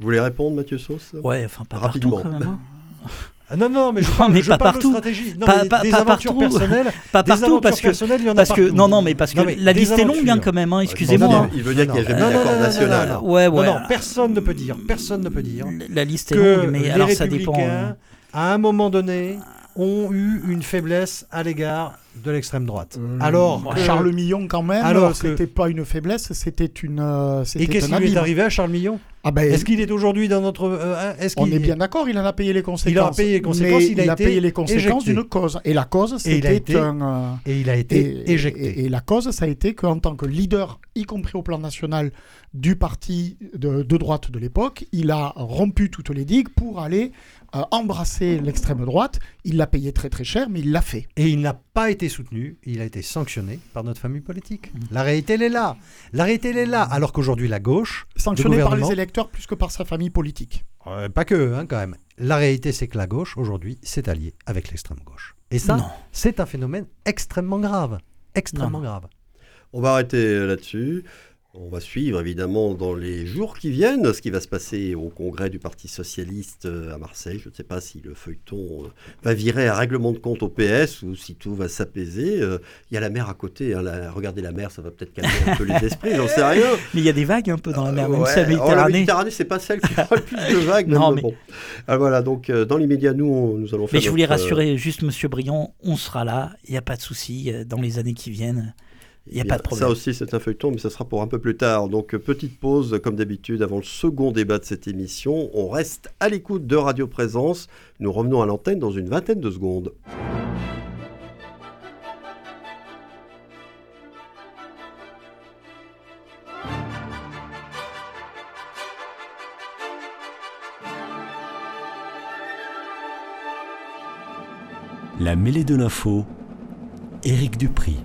Speaker 2: Vous voulez répondre, Mathieu Sauce?
Speaker 3: Ouais, enfin pas rapidement. Partout, quand même, hein.
Speaker 5: Ah non, non, mais je parle,
Speaker 3: mais
Speaker 5: je
Speaker 3: pas
Speaker 5: parle
Speaker 3: partout.
Speaker 5: de stratégie. Non,
Speaker 3: pas, pas,
Speaker 5: des
Speaker 3: pas
Speaker 5: aventures
Speaker 3: partout.
Speaker 5: personnelles.
Speaker 3: Pas partout, parce que,
Speaker 5: il y en
Speaker 3: parce
Speaker 5: a
Speaker 3: que
Speaker 5: partout.
Speaker 3: non, non, mais parce que
Speaker 5: Non, mais
Speaker 3: la liste est longue hein, quand même. Hein, excusez-moi.
Speaker 2: Non, il veut dire qu'il n'y a jamais d'accord national.
Speaker 5: non.
Speaker 3: Ouais, ouais.
Speaker 5: Non, non, personne ne peut dire, personne ne peut dire
Speaker 3: La liste est longue, mais alors ça dépend.
Speaker 5: républicains, à un moment donné, ont eu une faiblesse à l'égard de l'extrême droite.
Speaker 4: Euh,
Speaker 5: alors,
Speaker 4: Charles Millon, quand même,
Speaker 5: alors
Speaker 4: c'était pas une faiblesse, c'était une. euh,
Speaker 5: et qu'est-ce qui lui est arrivé à Charles Millon
Speaker 4: Ah ben,
Speaker 5: Est-ce qu'il est aujourd'hui dans notre euh, est-ce
Speaker 4: on
Speaker 5: qu'il
Speaker 4: est bien d'accord, il en a payé les conséquences.
Speaker 5: Il en a payé les conséquences,
Speaker 4: mais
Speaker 5: il a été
Speaker 4: payé les conséquences d'une cause. Et la cause,
Speaker 5: Et il a
Speaker 4: c'était un. euh,
Speaker 5: et il a été
Speaker 4: et,
Speaker 5: éjecté.
Speaker 4: et- et la cause, ça a été qu'en tant que leader, y compris au plan national, du parti de, de droite de l'époque, il a rompu toutes les digues pour aller euh, embrasser l'extrême droite. Il l'a payé très très cher, mais il l'a fait.
Speaker 5: Et il n'a pas été soutenu, il a été sanctionné par notre famille politique.
Speaker 4: Mmh.
Speaker 5: La réalité, elle est là. La réalité, elle est là. Alors qu'aujourd'hui, la gauche,
Speaker 4: Sanctionné
Speaker 5: le
Speaker 4: par les électeurs plus que par sa famille politique.
Speaker 5: euh, pas que, hein, quand même. La réalité, c'est que la gauche, aujourd'hui, s'est alliée avec l'extrême gauche. Et ça,
Speaker 3: Non.
Speaker 5: c'est un phénomène extrêmement grave. Extrêmement
Speaker 3: Non.
Speaker 5: grave.
Speaker 2: On va arrêter là-dessus. On va suivre évidemment dans les jours qui viennent ce qui va se passer au congrès du Parti Socialiste euh, à Marseille. Je ne sais pas si le feuilleton euh, va virer à règlement de compte au PS ou si tout va s'apaiser. Euh, Il y a la mer à côté. hein, la- regardez la mer, ça va peut-être calmer un peu les esprits, j'en sais rien.
Speaker 3: Mais il y a des vagues un peu dans la mer,
Speaker 2: Euh,
Speaker 3: même
Speaker 2: ouais.
Speaker 3: si la
Speaker 2: Oh, la
Speaker 3: Méditerranée.
Speaker 2: Méditerranée, c'est pas celle qui aura le plus de vagues.
Speaker 3: Non, mais-
Speaker 2: bon. Ah, voilà, donc dans l'immédiat, nous, on- nous allons faire.
Speaker 3: Mais je voulais
Speaker 2: notre,
Speaker 3: rassurer juste Monsieur Briand, on sera là, il n'y a pas de souci dans les années qui viennent. Il n'y a pas de problème.
Speaker 2: Ça aussi, c'est un feuilleton, mais ça sera pour un peu plus tard. Donc, petite pause, comme d'habitude, avant le second débat de cette émission. On reste à l'écoute de Radio Présence. Nous revenons à l'antenne dans une vingtaine de secondes.
Speaker 1: La mêlée de l'info, Éric Dupri.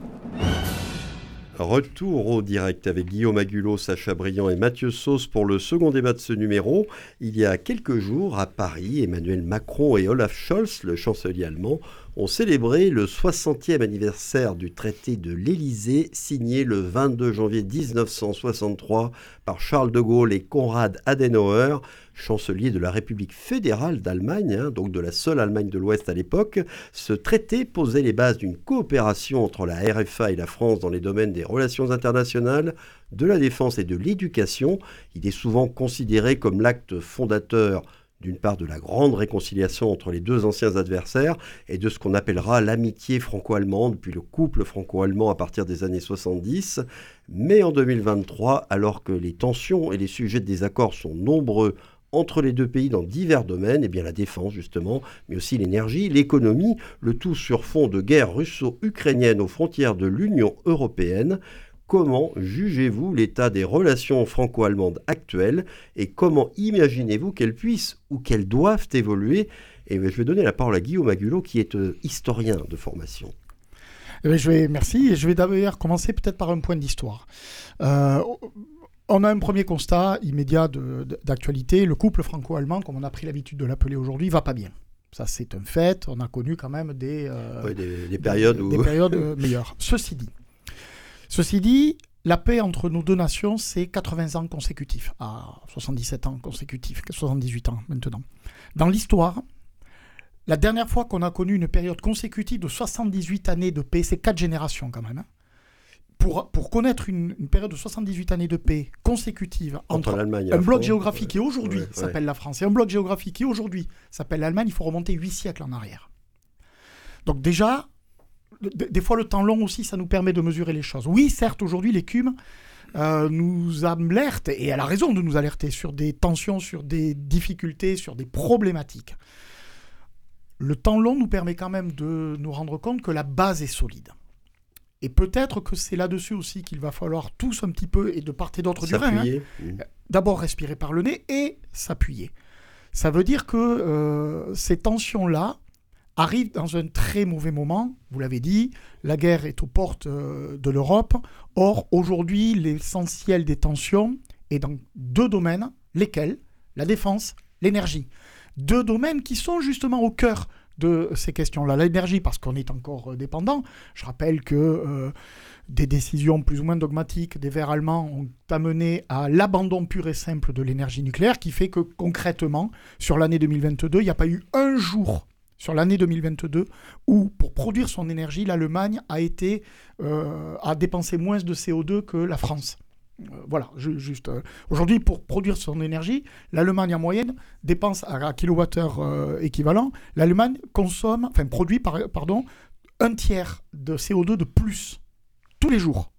Speaker 2: Retour au direct avec Guillaume Agulot, Sacha Briand et Mathieu Sauce pour le second débat de ce numéro. Il y a quelques jours, à Paris, Emmanuel Macron et Olaf Scholz, le chancelier allemand, ont célébré le 60e anniversaire du traité de l'Élysée, signé le 22 janvier 1963 par Charles de Gaulle et Konrad Adenauer, chancelier de la République fédérale d'Allemagne, hein, donc de la seule Allemagne de l'Ouest à l'époque. Ce traité posait les bases d'une coopération entre la RFA et la France dans les domaines des relations internationales, de la défense et de l'éducation. Il est souvent considéré comme l'acte fondateur d'une part de la grande réconciliation entre les deux anciens adversaires et de ce qu'on appellera l'amitié franco-allemande, puis le couple franco-allemand à partir des années 70. Mais en 2023, alors que les tensions et les sujets de désaccord sont nombreux entre les deux pays dans divers domaines, et eh bien la défense justement, mais aussi l'énergie, l'économie, le tout sur fond de guerre russo-ukrainienne aux frontières de l'Union européenne. Comment jugez-vous l'état des relations franco-allemandes actuelles et comment imaginez-vous qu'elles puissent ou qu'elles doivent évoluer? Et je vais donner la parole à Guillaume Agulot qui est euh, historien de formation.
Speaker 4: Eh je vais, merci. Et je vais d'ailleurs commencer peut-être par un point d'histoire. Euh, on a un premier constat immédiat d'actualité. Le couple franco-allemand, comme on a pris l'habitude de l'appeler aujourd'hui, va pas bien. Ça, c'est un fait. On a connu quand même des,
Speaker 2: euh, des, périodes,
Speaker 4: des périodes meilleures. Ceci dit, Ceci dit, la paix entre nos deux nations, c'est 80 ans consécutifs, à 77 ans consécutifs, 78 ans maintenant. Dans l'histoire, la dernière fois qu'on a connu une période consécutive de 78 années de paix, c'est quatre générations quand même. Hein. Pour, pour, connaître une, période de 78 années de paix consécutive entre, un bloc géographique qui aujourd'hui s'appelle la France et un bloc géographique qui aujourd'hui s'appelle l'Allemagne, il faut remonter huit siècles en arrière. Donc déjà, des fois, le temps long aussi, ça nous permet de mesurer les choses. Oui, certes, aujourd'hui, l'écume euh, nous alerte, et elle a raison de nous alerter, sur des tensions, sur des difficultés, sur des problématiques. Le temps long nous permet quand même de nous rendre compte que la base est solide. Et peut-être que c'est là-dessus aussi qu'il va falloir tous un petit peu, et de part et d'autre du Rhin, hein. d'abord respirer par le nez et s'appuyer. Ça veut dire que euh, ces tensions-là, arrive dans un très mauvais moment. Vous l'avez dit, la guerre est aux portes euh, de l'Europe. Or, aujourd'hui, l'essentiel des tensions est dans deux domaines, lesquels? La défense, l'énergie. Deux domaines qui sont justement au cœur de ces questions-là. L'énergie, parce qu'on est encore euh, dépendant. Je rappelle que euh, des décisions plus ou moins dogmatiques des Verts allemands ont amené à l'abandon pur et simple de l'énergie nucléaire, qui fait que concrètement, sur l'année 2022, il n'y a pas eu un jour sur l'année 2022, où pour produire son énergie, l'Allemagne a été euh, a dépensé moins de CO2 que la France. Euh, voilà, juste. Euh, aujourd'hui, pour produire son énergie, l'Allemagne en moyenne dépense à, kilowattheure équivalent. L'Allemagne consomme, enfin produit, pardon, un tiers de CO2 de plus tous les jours.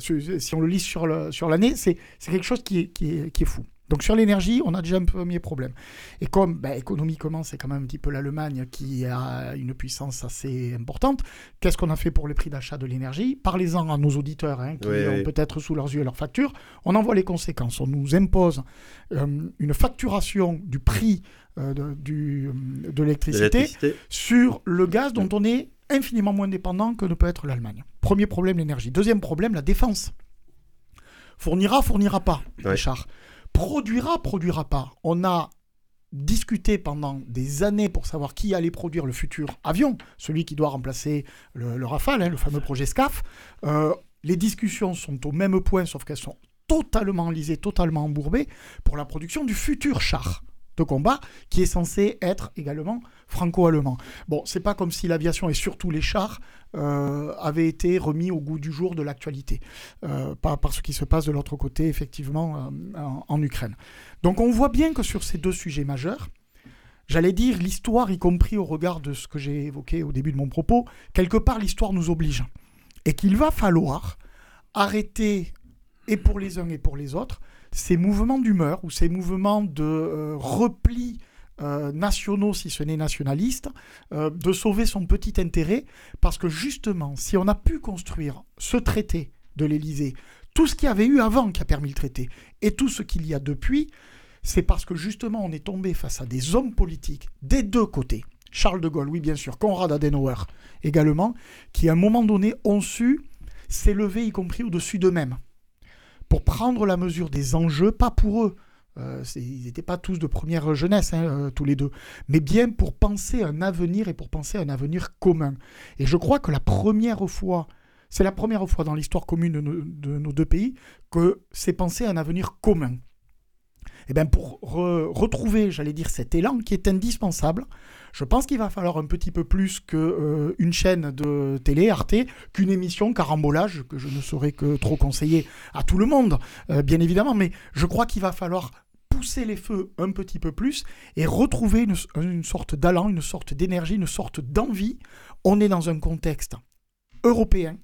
Speaker 4: si on le lit sur l'année, c'est quelque chose qui est fou. Donc sur l'énergie, on a déjà un premier problème. Et comme bah, économiquement, c'est quand même un petit peu l'Allemagne qui a une puissance assez importante, qu'est-ce qu'on a fait pour les prix d'achat de l'énergie? Parlez-en à nos auditeurs hein, qui ont peut-être sous leurs yeux leurs factures. On en voit les conséquences. On nous impose euh, une facturation du prix euh, de, du, de l'électricité sur le gaz dont on est infiniment moins dépendant que ne peut être l'Allemagne. Premier problème, l'énergie. Deuxième problème, la défense. Fournira, fournira pas, Richard produira, produira pas. On a discuté pendant des années pour savoir qui allait produire le futur avion, celui qui doit remplacer le, Rafale, hein, le fameux projet SCAF. Euh, les discussions sont au même point, sauf qu'elles sont totalement enlisées, totalement embourbées pour la production du futur char de combat qui est censé être également franco-allemand. Bon, c'est pas comme si l'aviation et surtout les chars euh, avaient été remis au goût du jour de l'actualité, euh, par, ce qui se passe de l'autre côté, effectivement, euh, en, Ukraine. Donc on voit bien que sur ces deux sujets majeurs, j'allais dire l'histoire, y compris au regard de ce que j'ai évoqué au début de mon propos, quelque part l'histoire nous oblige. Et qu'il va falloir arrêter, et pour les uns et pour les autres, ces mouvements d'humeur ou ces mouvements de euh, repli euh, nationaux, si ce n'est nationalistes, euh, de sauver son petit intérêt, parce que justement, si on a pu construire ce traité de l'Élysée, tout ce qu'il y avait eu avant qui a permis le traité, et tout ce qu'il y a depuis, c'est parce que justement on est tombé face à des hommes politiques des deux côtés. Charles de Gaulle, oui bien sûr, Konrad Adenauer également, qui à un moment donné ont su s'élever y compris au-dessus d'eux-mêmes, pour prendre la mesure des enjeux, pas pour eux, euh, ils n'étaient pas tous de première jeunesse, hein, euh, tous les deux, mais bien pour penser un avenir et pour penser un avenir commun. Et je crois que la première fois, c'est la première fois dans l'histoire commune de nos, deux pays que c'est penser un avenir commun. Et bien pour retrouver, j'allais dire, cet élan qui est indispensable, je pense qu'il va falloir un petit peu plus qu'une euh, une chaîne de télé, Arte, qu'une émission Carambolage, que je ne saurais que trop conseiller à tout le monde, bien évidemment, mais je crois qu'il va falloir pousser les feux un petit peu plus et retrouver une, sorte d'allant, une sorte d'énergie, une sorte d'envie. On est dans un contexte européen,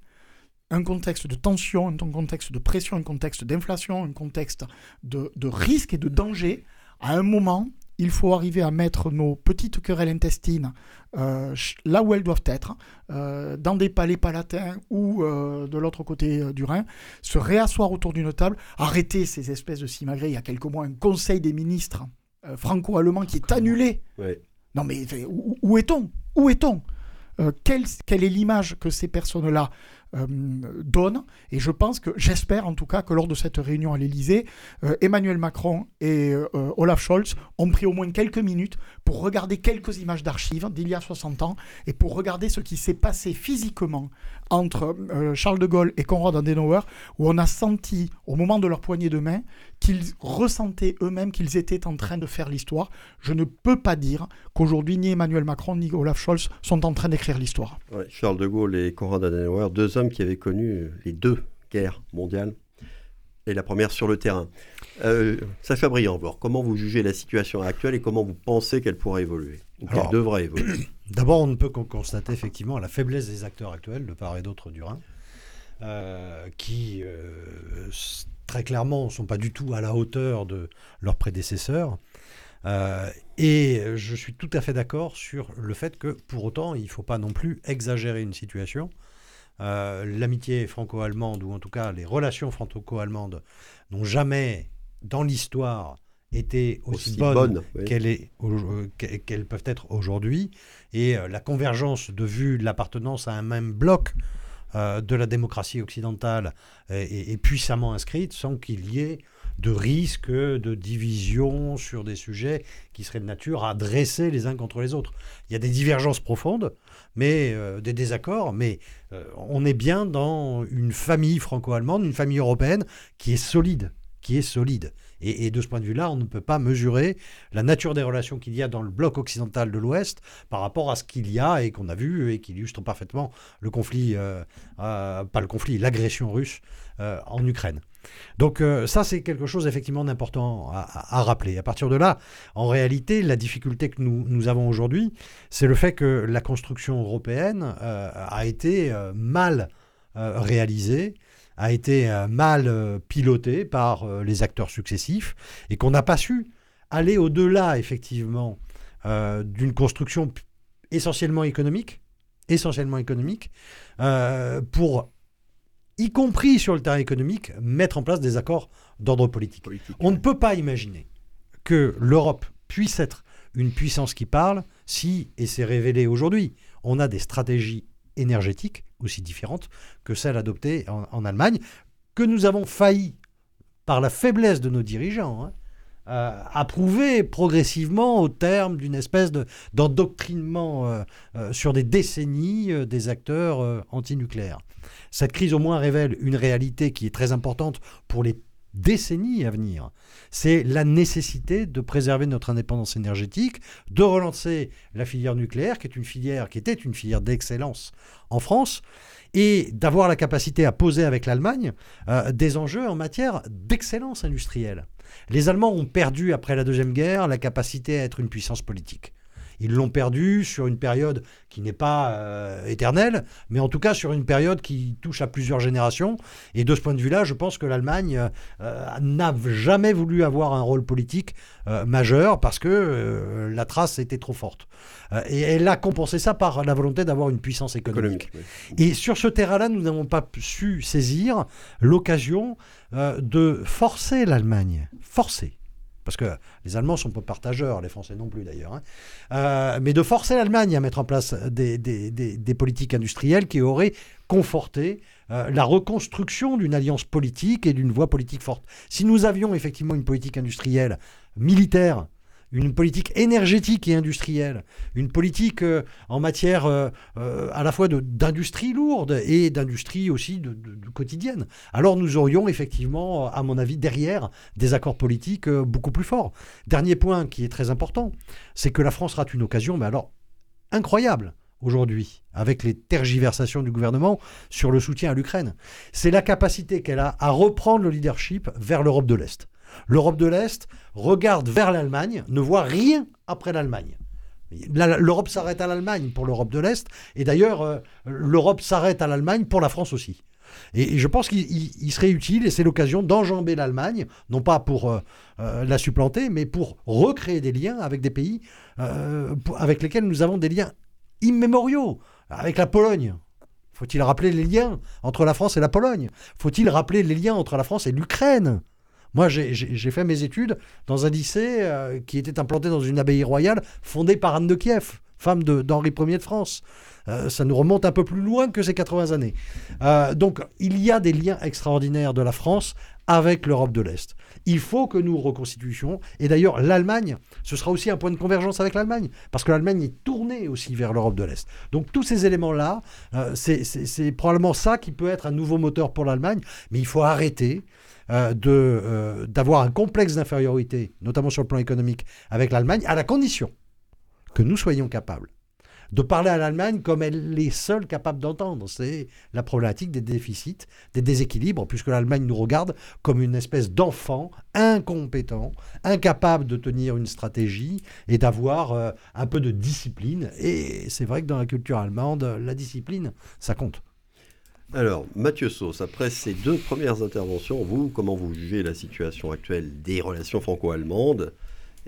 Speaker 4: un contexte de tension, un contexte de pression, un contexte d'inflation, un contexte de, de risque et de danger. À un moment, il faut arriver à mettre nos petites querelles intestines euh, là où elles doivent être, euh, dans des palais palatins ou euh, de l'autre côté du Rhin, se réasseoir autour d'une table, arrêter ces espèces de simagrées. Il y a quelques mois, un conseil des ministres franco-allemand qui est annulé. Non mais où, est-on? Où est-on? Quelle, quelle, est l'image que ces personnes-là euh, donne. Et je pense que, j'espère en tout cas, que lors de cette réunion à l'Elysée, euh, Emmanuel Macron et euh, Olaf Scholz ont pris au moins quelques minutes pour regarder quelques images d'archives d'il y a 60 ans et pour regarder ce qui s'est passé physiquement entre Charles de Gaulle et Konrad Adenauer, où on a senti, au moment de leur poignée de main, qu'ils ressentaient eux-mêmes qu'ils étaient en train de faire l'histoire. Je ne peux pas dire qu'aujourd'hui, ni Emmanuel Macron ni Olaf Scholz sont en train d'écrire l'histoire.
Speaker 2: Charles de Gaulle et Konrad Adenauer, deux hommes qui avaient connu les deux guerres mondiales, et la première sur le terrain. Euh, Sacha Briand, comment vous jugez la situation actuelle et comment vous pensez qu'elle pourrait évoluer, ou qu'elle devrait évoluer?
Speaker 5: D'abord, on ne peut qu'en constater effectivement la faiblesse des acteurs actuels, de part et d'autre du Rhin, euh, qui euh, très clairement ne sont pas du tout à la hauteur de leurs prédécesseurs. Euh, et je suis tout à fait d'accord sur le fait que pour autant, il ne faut pas non plus exagérer une situation. Euh, l'amitié franco-allemande, ou en tout cas les relations franco-allemandes, n'ont jamais, dans l'histoire, été aussi, bonnes, euh, qu'elles peuvent être aujourd'hui. Et la convergence de vues de l'appartenance à un même bloc euh, de la démocratie occidentale est, puissamment inscrite sans qu'il y ait de risque de division sur des sujets qui seraient de nature à dresser les uns contre les autres. Il y a des divergences profondes, mais euh, des désaccords, mais euh, on est bien dans une famille franco-allemande, une famille européenne qui est solide, qui est solide. Et, de ce point de vue-là, on ne peut pas mesurer la nature des relations qu'il y a dans le bloc occidental de l'Ouest par rapport à ce qu'il y a et qu'on a vu et qui illustre parfaitement le conflit, euh, euh, pas le conflit, l'agression russe euh, en Ukraine. Donc ça, c'est quelque chose effectivement d'important à, rappeler. À partir de là, en réalité, la difficulté que nous, nous avons aujourd'hui, c'est le fait que la construction européenne a été mal réalisée a été euh, mal euh, piloté par euh, les acteurs successifs et qu'on n'a pas su aller au-delà, effectivement, d'une construction essentiellement économique, essentiellement économique, pour, y compris sur le terrain économique, mettre en place des accords d'ordre politique. On ne peut pas imaginer que l'Europe puisse être une puissance qui parle si, et c'est révélé aujourd'hui, on a des stratégies énergétiques aussi différentes que celles adoptées en, Allemagne, que nous avons failli, par la faiblesse de nos dirigeants, hein, euh, approuver progressivement au terme d'une espèce d'endoctrinement euh, euh, sur des décennies des acteurs antinucléaires. Cette crise au moins révèle une réalité qui est très importante pour les décennies à venir. C'est la nécessité de préserver notre indépendance énergétique, de relancer la filière nucléaire, qui est une filière qui était une filière d'excellence en France, et d'avoir la capacité à poser avec l'Allemagne euh, des enjeux en matière d'excellence industrielle. Les Allemands ont perdu après la Deuxième Guerre la capacité à être une puissance politique. Ils l'ont perdu sur une période qui n'est pas euh, éternelle, mais en tout cas sur une période qui touche à plusieurs générations. Et de ce point de vue-là, je pense que l'Allemagne euh, n'a jamais voulu avoir un rôle politique euh, majeur parce que la trace était trop forte. et elle a compensé ça par la volonté d'avoir une puissance économique. Et sur ce terrain-là, nous n'avons pas su saisir l'occasion de forcer l'Allemagne, forcer, parce que les Allemands sont pas partageurs, les Français non plus d'ailleurs, hein. euh, mais de forcer l'Allemagne à mettre en place des, des, politiques industrielles qui auraient conforté euh, la reconstruction d'une alliance politique et d'une voie politique forte. Si nous avions effectivement une politique industrielle militaire une politique énergétique et industrielle, une politique euh, en matière euh, euh, à la fois d'industrie lourde et d'industrie aussi quotidienne. Alors nous aurions effectivement, à mon avis, derrière des accords politiques beaucoup plus forts. Dernier point qui est très important, c'est que la France rate une occasion, mais alors incroyable aujourd'hui, avec les tergiversations du gouvernement sur le soutien à l'Ukraine. C'est la capacité qu'elle a à reprendre le leadership vers l'Europe de l'Est. L'Europe de l'Est regarde vers l'Allemagne, ne voit rien après l'Allemagne. L'Europe s'arrête à l'Allemagne pour l'Europe de l'Est, et d'ailleurs, euh, l'Europe s'arrête à l'Allemagne pour la France aussi. Et, je pense qu'il serait utile, et c'est l'occasion d'enjamber l'Allemagne, non pas pour euh, euh, la supplanter, mais pour recréer des liens avec des pays avec lesquels nous avons des liens immémoriaux, avec la Pologne. Faut-il rappeler les liens entre la France et la Pologne? Faut-il rappeler les liens entre la France et l'Ukraine? Moi, j'ai fait mes études dans un lycée euh, qui était implanté dans une abbaye royale fondée par Anne de Kiev, femme d'Henri Ier de France. Euh, ça nous remonte un peu plus loin que ces 80 années. Euh, donc, il y a des liens extraordinaires de la France avec l'Europe de l'Est. Il faut que nous reconstituions. Et d'ailleurs, l'Allemagne, ce sera aussi un point de convergence avec l'Allemagne, parce que l'Allemagne est tournée aussi vers l'Europe de l'Est. Donc tous ces éléments-là, c'est probablement ça qui peut être un nouveau moteur pour l'Allemagne, mais il faut arrêter euh, euh, d'avoir un complexe d'infériorité, notamment sur le plan économique, avec l'Allemagne, à la condition que nous soyons capables de parler à l'Allemagne comme elle est seule capable d'entendre. C'est la problématique des déficits, des déséquilibres, puisque l'Allemagne nous regarde comme une espèce d'enfant incompétent, incapable de tenir une stratégie et d'avoir euh, un peu de discipline. Et c'est vrai que dans la culture allemande, la discipline, ça compte.
Speaker 2: Alors, Mathieu Sauce, après ces deux premières interventions, vous, comment vous jugez la situation actuelle des relations franco-allemandes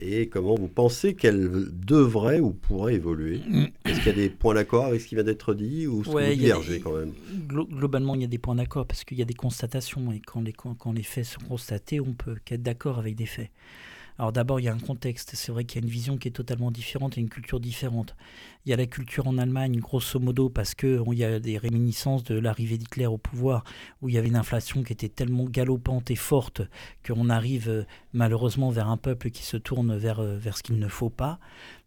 Speaker 2: et comment vous pensez qu'elle devrait ou pourrait évoluer? Est-ce qu'il y a des points d'accord avec ce qui vient d'être dit ou
Speaker 3: ouais, divergez quand même? Globalement, il y a des points d'accord parce qu'il y a des constatations et quand les, quand les faits sont constatés, on peut qu'être d'accord avec des faits. Alors d'abord, il y a un contexte. C'est vrai qu'il y a une vision qui est totalement différente et une culture différente. Il y a la culture en Allemagne, grosso modo, parce qu'il y a des réminiscences de l'arrivée d'Hitler au pouvoir, où il y avait une inflation qui était tellement galopante et forte qu'on arrive euh, malheureusement vers un peuple qui se tourne vers, euh, vers ce qu'il ne faut pas,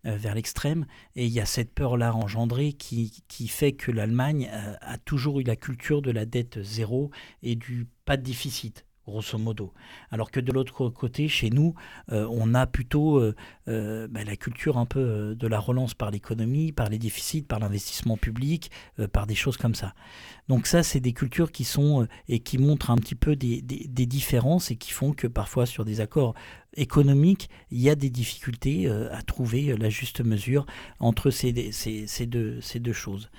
Speaker 3: euh, vers l'extrême. Et il y a cette peur-là engendrée qui, qui fait que l'Allemagne a toujours eu la culture de la dette zéro et du pas de déficit grosso modo. Alors que de l'autre côté, chez nous, euh, on a plutôt euh, euh, bah, la culture un peu de la relance par l'économie, par les déficits, par l'investissement public, par des choses comme ça. Donc ça, c'est des cultures qui sont et qui montrent un petit peu des, différences et qui font que parfois sur des accords économiques, il y a des difficultés à trouver la juste mesure entre ces, deux choses.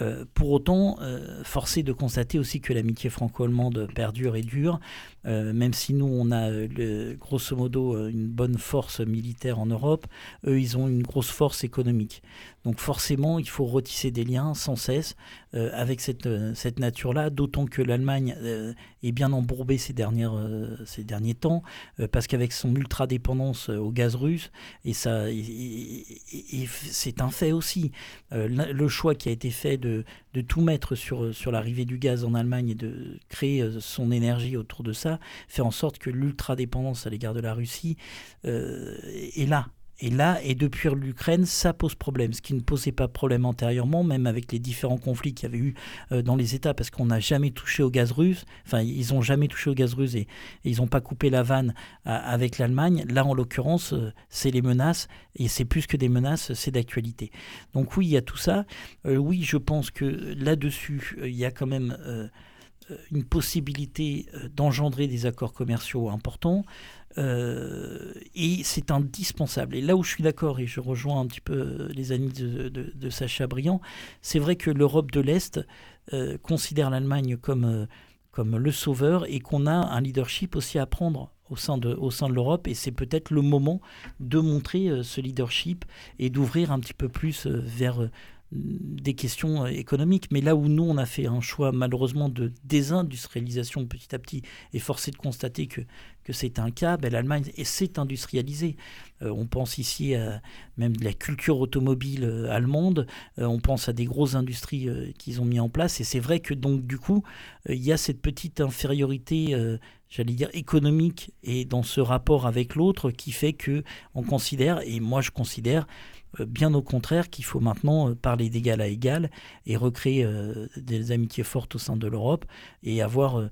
Speaker 3: Euh, pour autant, euh, forcé de constater aussi que l'amitié franco-allemande perdure et dure, euh, même si nous, on a grosso modo une bonne force militaire en Europe, eux, ils ont une grosse force économique. Donc forcément, il faut retisser des liens sans cesse avec cette, cette nature-là, d'autant que l'Allemagne est bien embourbée ces, dernières, ces derniers temps, parce qu'avec son ultra-dépendance au gaz russe, et, ça, c'est un fait aussi, le choix qui a été fait de de, tout mettre sur, sur l'arrivée du gaz en Allemagne et de créer euh, son énergie autour de ça, fait en sorte que l'ultra-dépendance à l'égard de la Russie euh, est là. Et là, et depuis l'Ukraine, ça pose problème. Ce qui ne posait pas problème antérieurement, même avec les différents conflits qu'il y avait eu euh, dans les États, parce qu'on n'a jamais touché au gaz russe. Enfin, ils n'ont jamais touché au gaz russe et, ils n'ont pas coupé la vanne euh, avec l'Allemagne. Là, en l'occurrence, euh, c'est les menaces, et c'est plus que des menaces, c'est d'actualité. Donc oui, il y a tout ça. oui, je pense que là-dessus, il y a quand même une possibilité d'engendrer des accords commerciaux importants. Euh, et c'est indispensable. Et là où je suis d'accord, et je rejoins un petit peu les amis de, Sacha Briand, c'est vrai que l'Europe de l'Est euh, considère l'Allemagne comme, euh, comme le sauveur et qu'on a un leadership aussi à prendre au sein de, au sein de l'Europe. Et c'est peut-être le moment de montrer ce leadership et d'ouvrir un petit peu plus vers des questions économiques. Mais là où nous, on a fait un choix malheureusement de désindustrialisation petit à petit, et forcé de constater que, que c'est un cas, ben, l'Allemagne s'est industrialisée. Euh, on pense ici à même de la culture automobile euh, allemande, euh, on pense à des grosses industries qu'ils ont mis en place, et c'est vrai que donc du coup, il y a cette petite infériorité, j'allais dire économique, et dans ce rapport avec l'autre qui fait que on considère, et moi je considère, bien au contraire qu'il faut maintenant parler d'égal à égal et recréer des amitiés fortes au sein de l'Europe et avoir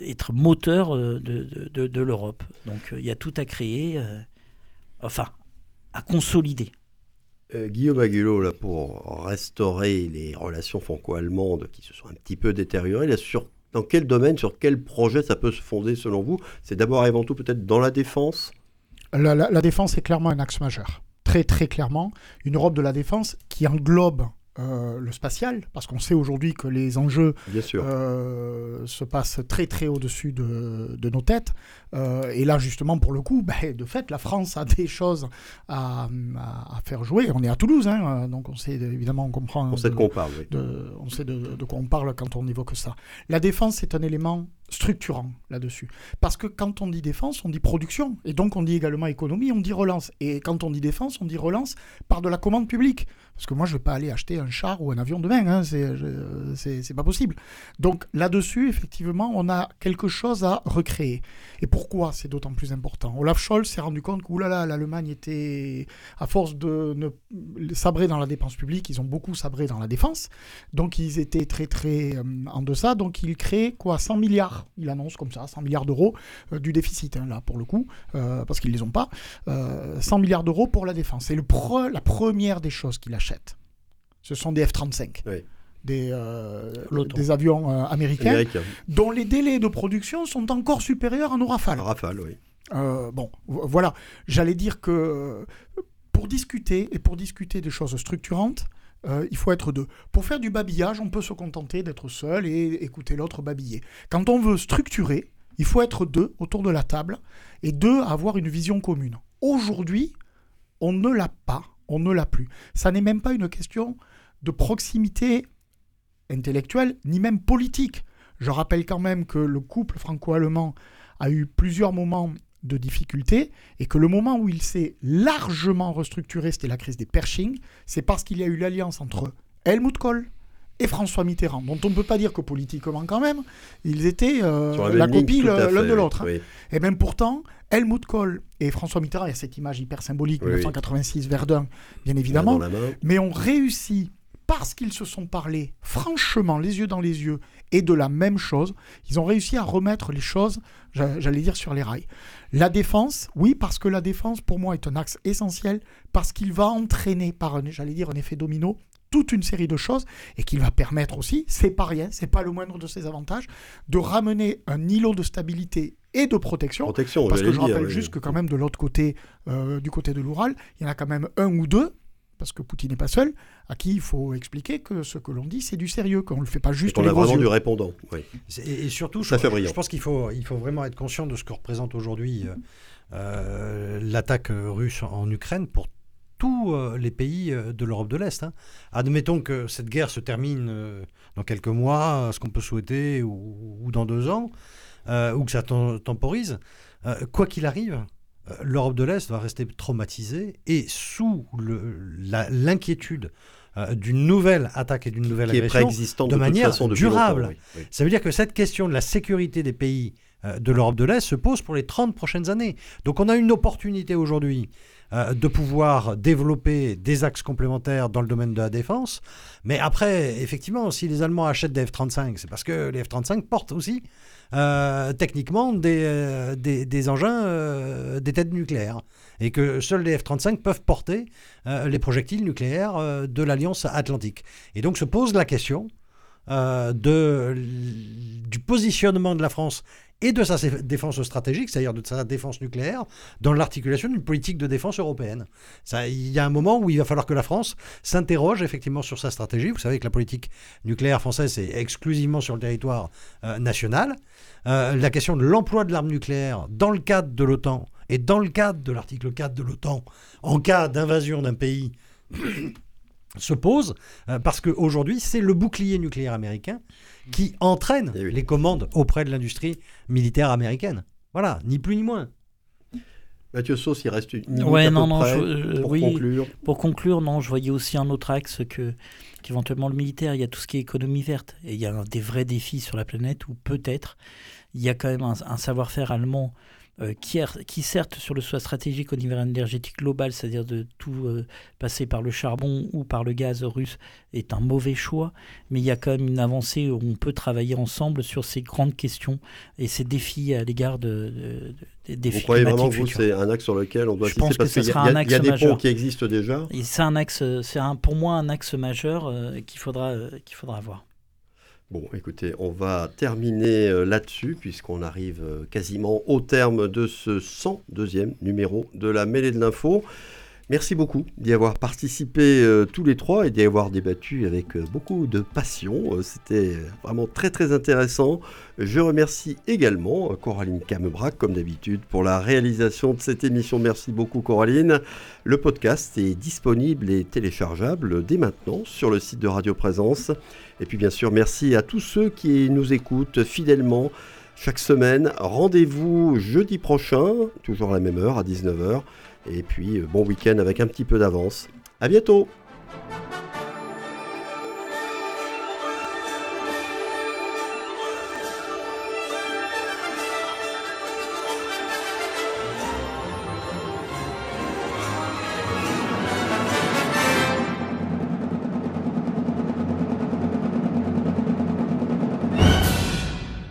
Speaker 3: être moteur de, de, de l'Europe. Donc il y a tout à créer enfin, à consolider.
Speaker 2: Euh, Guillaume Aguilot, là, pour restaurer les relations franco-allemandes qui se sont un petit peu détériorées, là, sur, dans quel domaine, sur quel projet ça peut se fonder selon vous? C'est d'abord et avant tout peut-être dans la défense?
Speaker 4: La, la, défense est clairement un axe majeur. Très très clairement, une Europe de la défense qui englobe euh, le spatial, parce qu'on sait aujourd'hui que les enjeux euh, se passent très très au-dessus de, nos têtes. Euh, et là, justement, pour le coup, ben, de fait, la France a des choses à, faire jouer. On est à Toulouse, hein, donc on sait évidemment, on comprend.
Speaker 2: On sait de quoi on parle.
Speaker 4: on sait de, de, quoi on parle quand on évoque ça. La défense, c'est un élément structurant là-dessus. Parce que quand on dit défense, on dit production, et donc on dit également économie, on dit relance. Et quand on dit défense, on dit relance par de la commande publique. Parce que moi, je ne vais pas aller acheter un char ou un avion demain, hein, c'est pas possible. Donc là-dessus, effectivement, on a quelque chose à recréer. Et pourquoi c'est d'autant plus important? Olaf Scholz s'est rendu compte que l'Allemagne était, à force de sabrer dans la dépense publique, ils ont beaucoup sabré dans la défense, donc ils étaient très très euh, en deçà, donc ils créent quoi? 100 milliards, il annonce comme ça, 100 milliards d'euros euh, du déficit, hein, là pour le coup, euh, parce qu'ils ne les ont pas, 100 milliards d'euros pour la défense. C'est la première des choses qu'il achète ce sont des F-35. Des, euh, des, avions euh, américains, dont les délais de production sont encore supérieurs à nos Rafales.
Speaker 2: Rafale, oui.
Speaker 4: Euh, bon, voilà. J'allais dire que pour discuter, et pour discuter des choses structurantes, il faut être deux. Pour faire du babillage, on peut se contenter d'être seul et écouter l'autre babiller. Quand on veut structurer, il faut être deux autour de la table et deux avoir une vision commune. Aujourd'hui, on ne l'a pas on ne l'a plus. Ça n'est même pas une question de proximité intellectuelle, ni même politique. Je rappelle quand même que le couple franco-allemand a eu plusieurs moments de difficulté et que le moment où il s'est largement restructuré, c'était la crise des Pershing. C'est parce qu'il y a eu l'alliance entre Helmut Kohl et François Mitterrand, dont on ne peut pas dire que politiquement quand même, ils étaient euh, la copie l'un de l'autre. Hein. Et même pourtant, Helmut Kohl et François Mitterrand, il y a cette image hyper symbolique, 1986 Verdun, bien évidemment, mais ont réussi parce qu'ils se sont parlé franchement, les yeux dans les yeux, et de la même chose, ils ont réussi à remettre les choses, j'allais dire, sur les rails. La défense, oui, parce que la défense, pour moi, est un axe essentiel, parce qu'il va entraîner par, j'allais dire, un effet domino, toute une série de choses et qui va permettre aussi, c'est pas rien, c'est pas le moindre de ses avantages, de ramener un îlot de stabilité et de protection.
Speaker 2: protection
Speaker 4: parce que je rappelle juste que quand même de l'autre côté, euh, du côté de l'Oural, il y en a quand même un ou deux, parce que Poutine n'est pas seul, à qui il faut expliquer que ce que l'on dit, c'est du sérieux, qu'on ne le fait pas juste.
Speaker 2: on a vraiment du répondant. Oui.
Speaker 5: Et, surtout, je, je, pense qu'il faut, il faut vraiment être conscient de ce que représente aujourd'hui euh, euh, l'attaque russe en Ukraine pour tous euh, les pays euh, de l'Europe de l'Est. Hein. Admettons que cette guerre se termine euh, dans quelques mois, ce qu'on peut souhaiter, ou, dans deux ans, ou que ça temporise. quoi qu'il arrive, l'Europe de l'Est va rester traumatisée et sous l'inquiétude d'une nouvelle attaque et d'une nouvelle agression de, manière durable. Ça veut dire que cette question de la sécurité des pays de l'Europe de l'Est se pose pour les 30 prochaines années. Donc on a une opportunité aujourd'hui euh, de pouvoir développer des axes complémentaires dans le domaine de la défense. Mais après, effectivement, si les Allemands achètent des F-35, c'est parce que les F-35 portent aussi euh, techniquement des, euh, des, engins, des têtes nucléaires. Et que seuls les F-35 peuvent porter les projectiles nucléaires de l'Alliance Atlantique. Et donc se pose la question de, du positionnement de la France et de sa défense stratégique, c'est-à-dire de sa défense nucléaire, dans l'articulation d'une politique de défense européenne. il y a un moment où il va falloir que la France s'interroge effectivement sur sa stratégie. Vous savez que la politique nucléaire française est exclusivement sur le territoire euh, national. Euh, la question de l'emploi de l'arme nucléaire dans le cadre de l'OTAN et dans le cadre de l'article 4 de l'OTAN, en cas d'invasion d'un pays se pose euh, parce qu'aujourd'hui, c'est le bouclier nucléaire américain qui entraîne eh les commandes auprès de l'industrie militaire américaine. Voilà, ni plus ni moins.
Speaker 2: Mathieu Sauce, il reste une minute
Speaker 3: ouais, non, non,
Speaker 2: euh, pour conclure.
Speaker 3: Pour conclure, non, je voyais aussi un autre axe que qu'éventuellement le militaire. Il y a tout ce qui est économie verte et il y a des vrais défis sur la planète où peut-être il y a quand même un savoir-faire allemand euh, qui, qui, certes sur le choix stratégique au niveau énergétique global, c'est-à-dire de tout euh, passer par le charbon ou par le gaz russe, est un mauvais choix, mais il y a quand même une avancée où on peut travailler ensemble sur ces grandes questions et ces défis à l'égard de,
Speaker 2: des défis Vous croyez vraiment que vous, c'est un axe sur lequel on doit
Speaker 3: Je pense
Speaker 2: parce
Speaker 3: qu'il y, a,
Speaker 2: y a des ponts qui existent déjà.
Speaker 3: C'est un axe, c'est pour moi un axe majeur euh, qu'il faudra, qu'il faudra voir.
Speaker 2: Bon, écoutez, on va terminer euh, là-dessus, puisqu'on arrive euh, quasiment au terme de ce 102e numéro de la mêlée de l'info. Merci beaucoup d'y avoir participé euh, tous les trois et d'y avoir débattu avec beaucoup de passion. C'était vraiment très très intéressant. Je remercie également Coraline Camebrac, comme d'habitude, pour la réalisation de cette émission. Merci beaucoup Coraline. Le podcast est disponible et téléchargeable dès maintenant sur le site de Radio Présence. Et puis bien sûr, merci à tous ceux qui nous écoutent fidèlement chaque semaine. Rendez-vous jeudi prochain, toujours à la même heure, à 19h. Et puis bon week-end avec un petit peu d'avance. À bientôt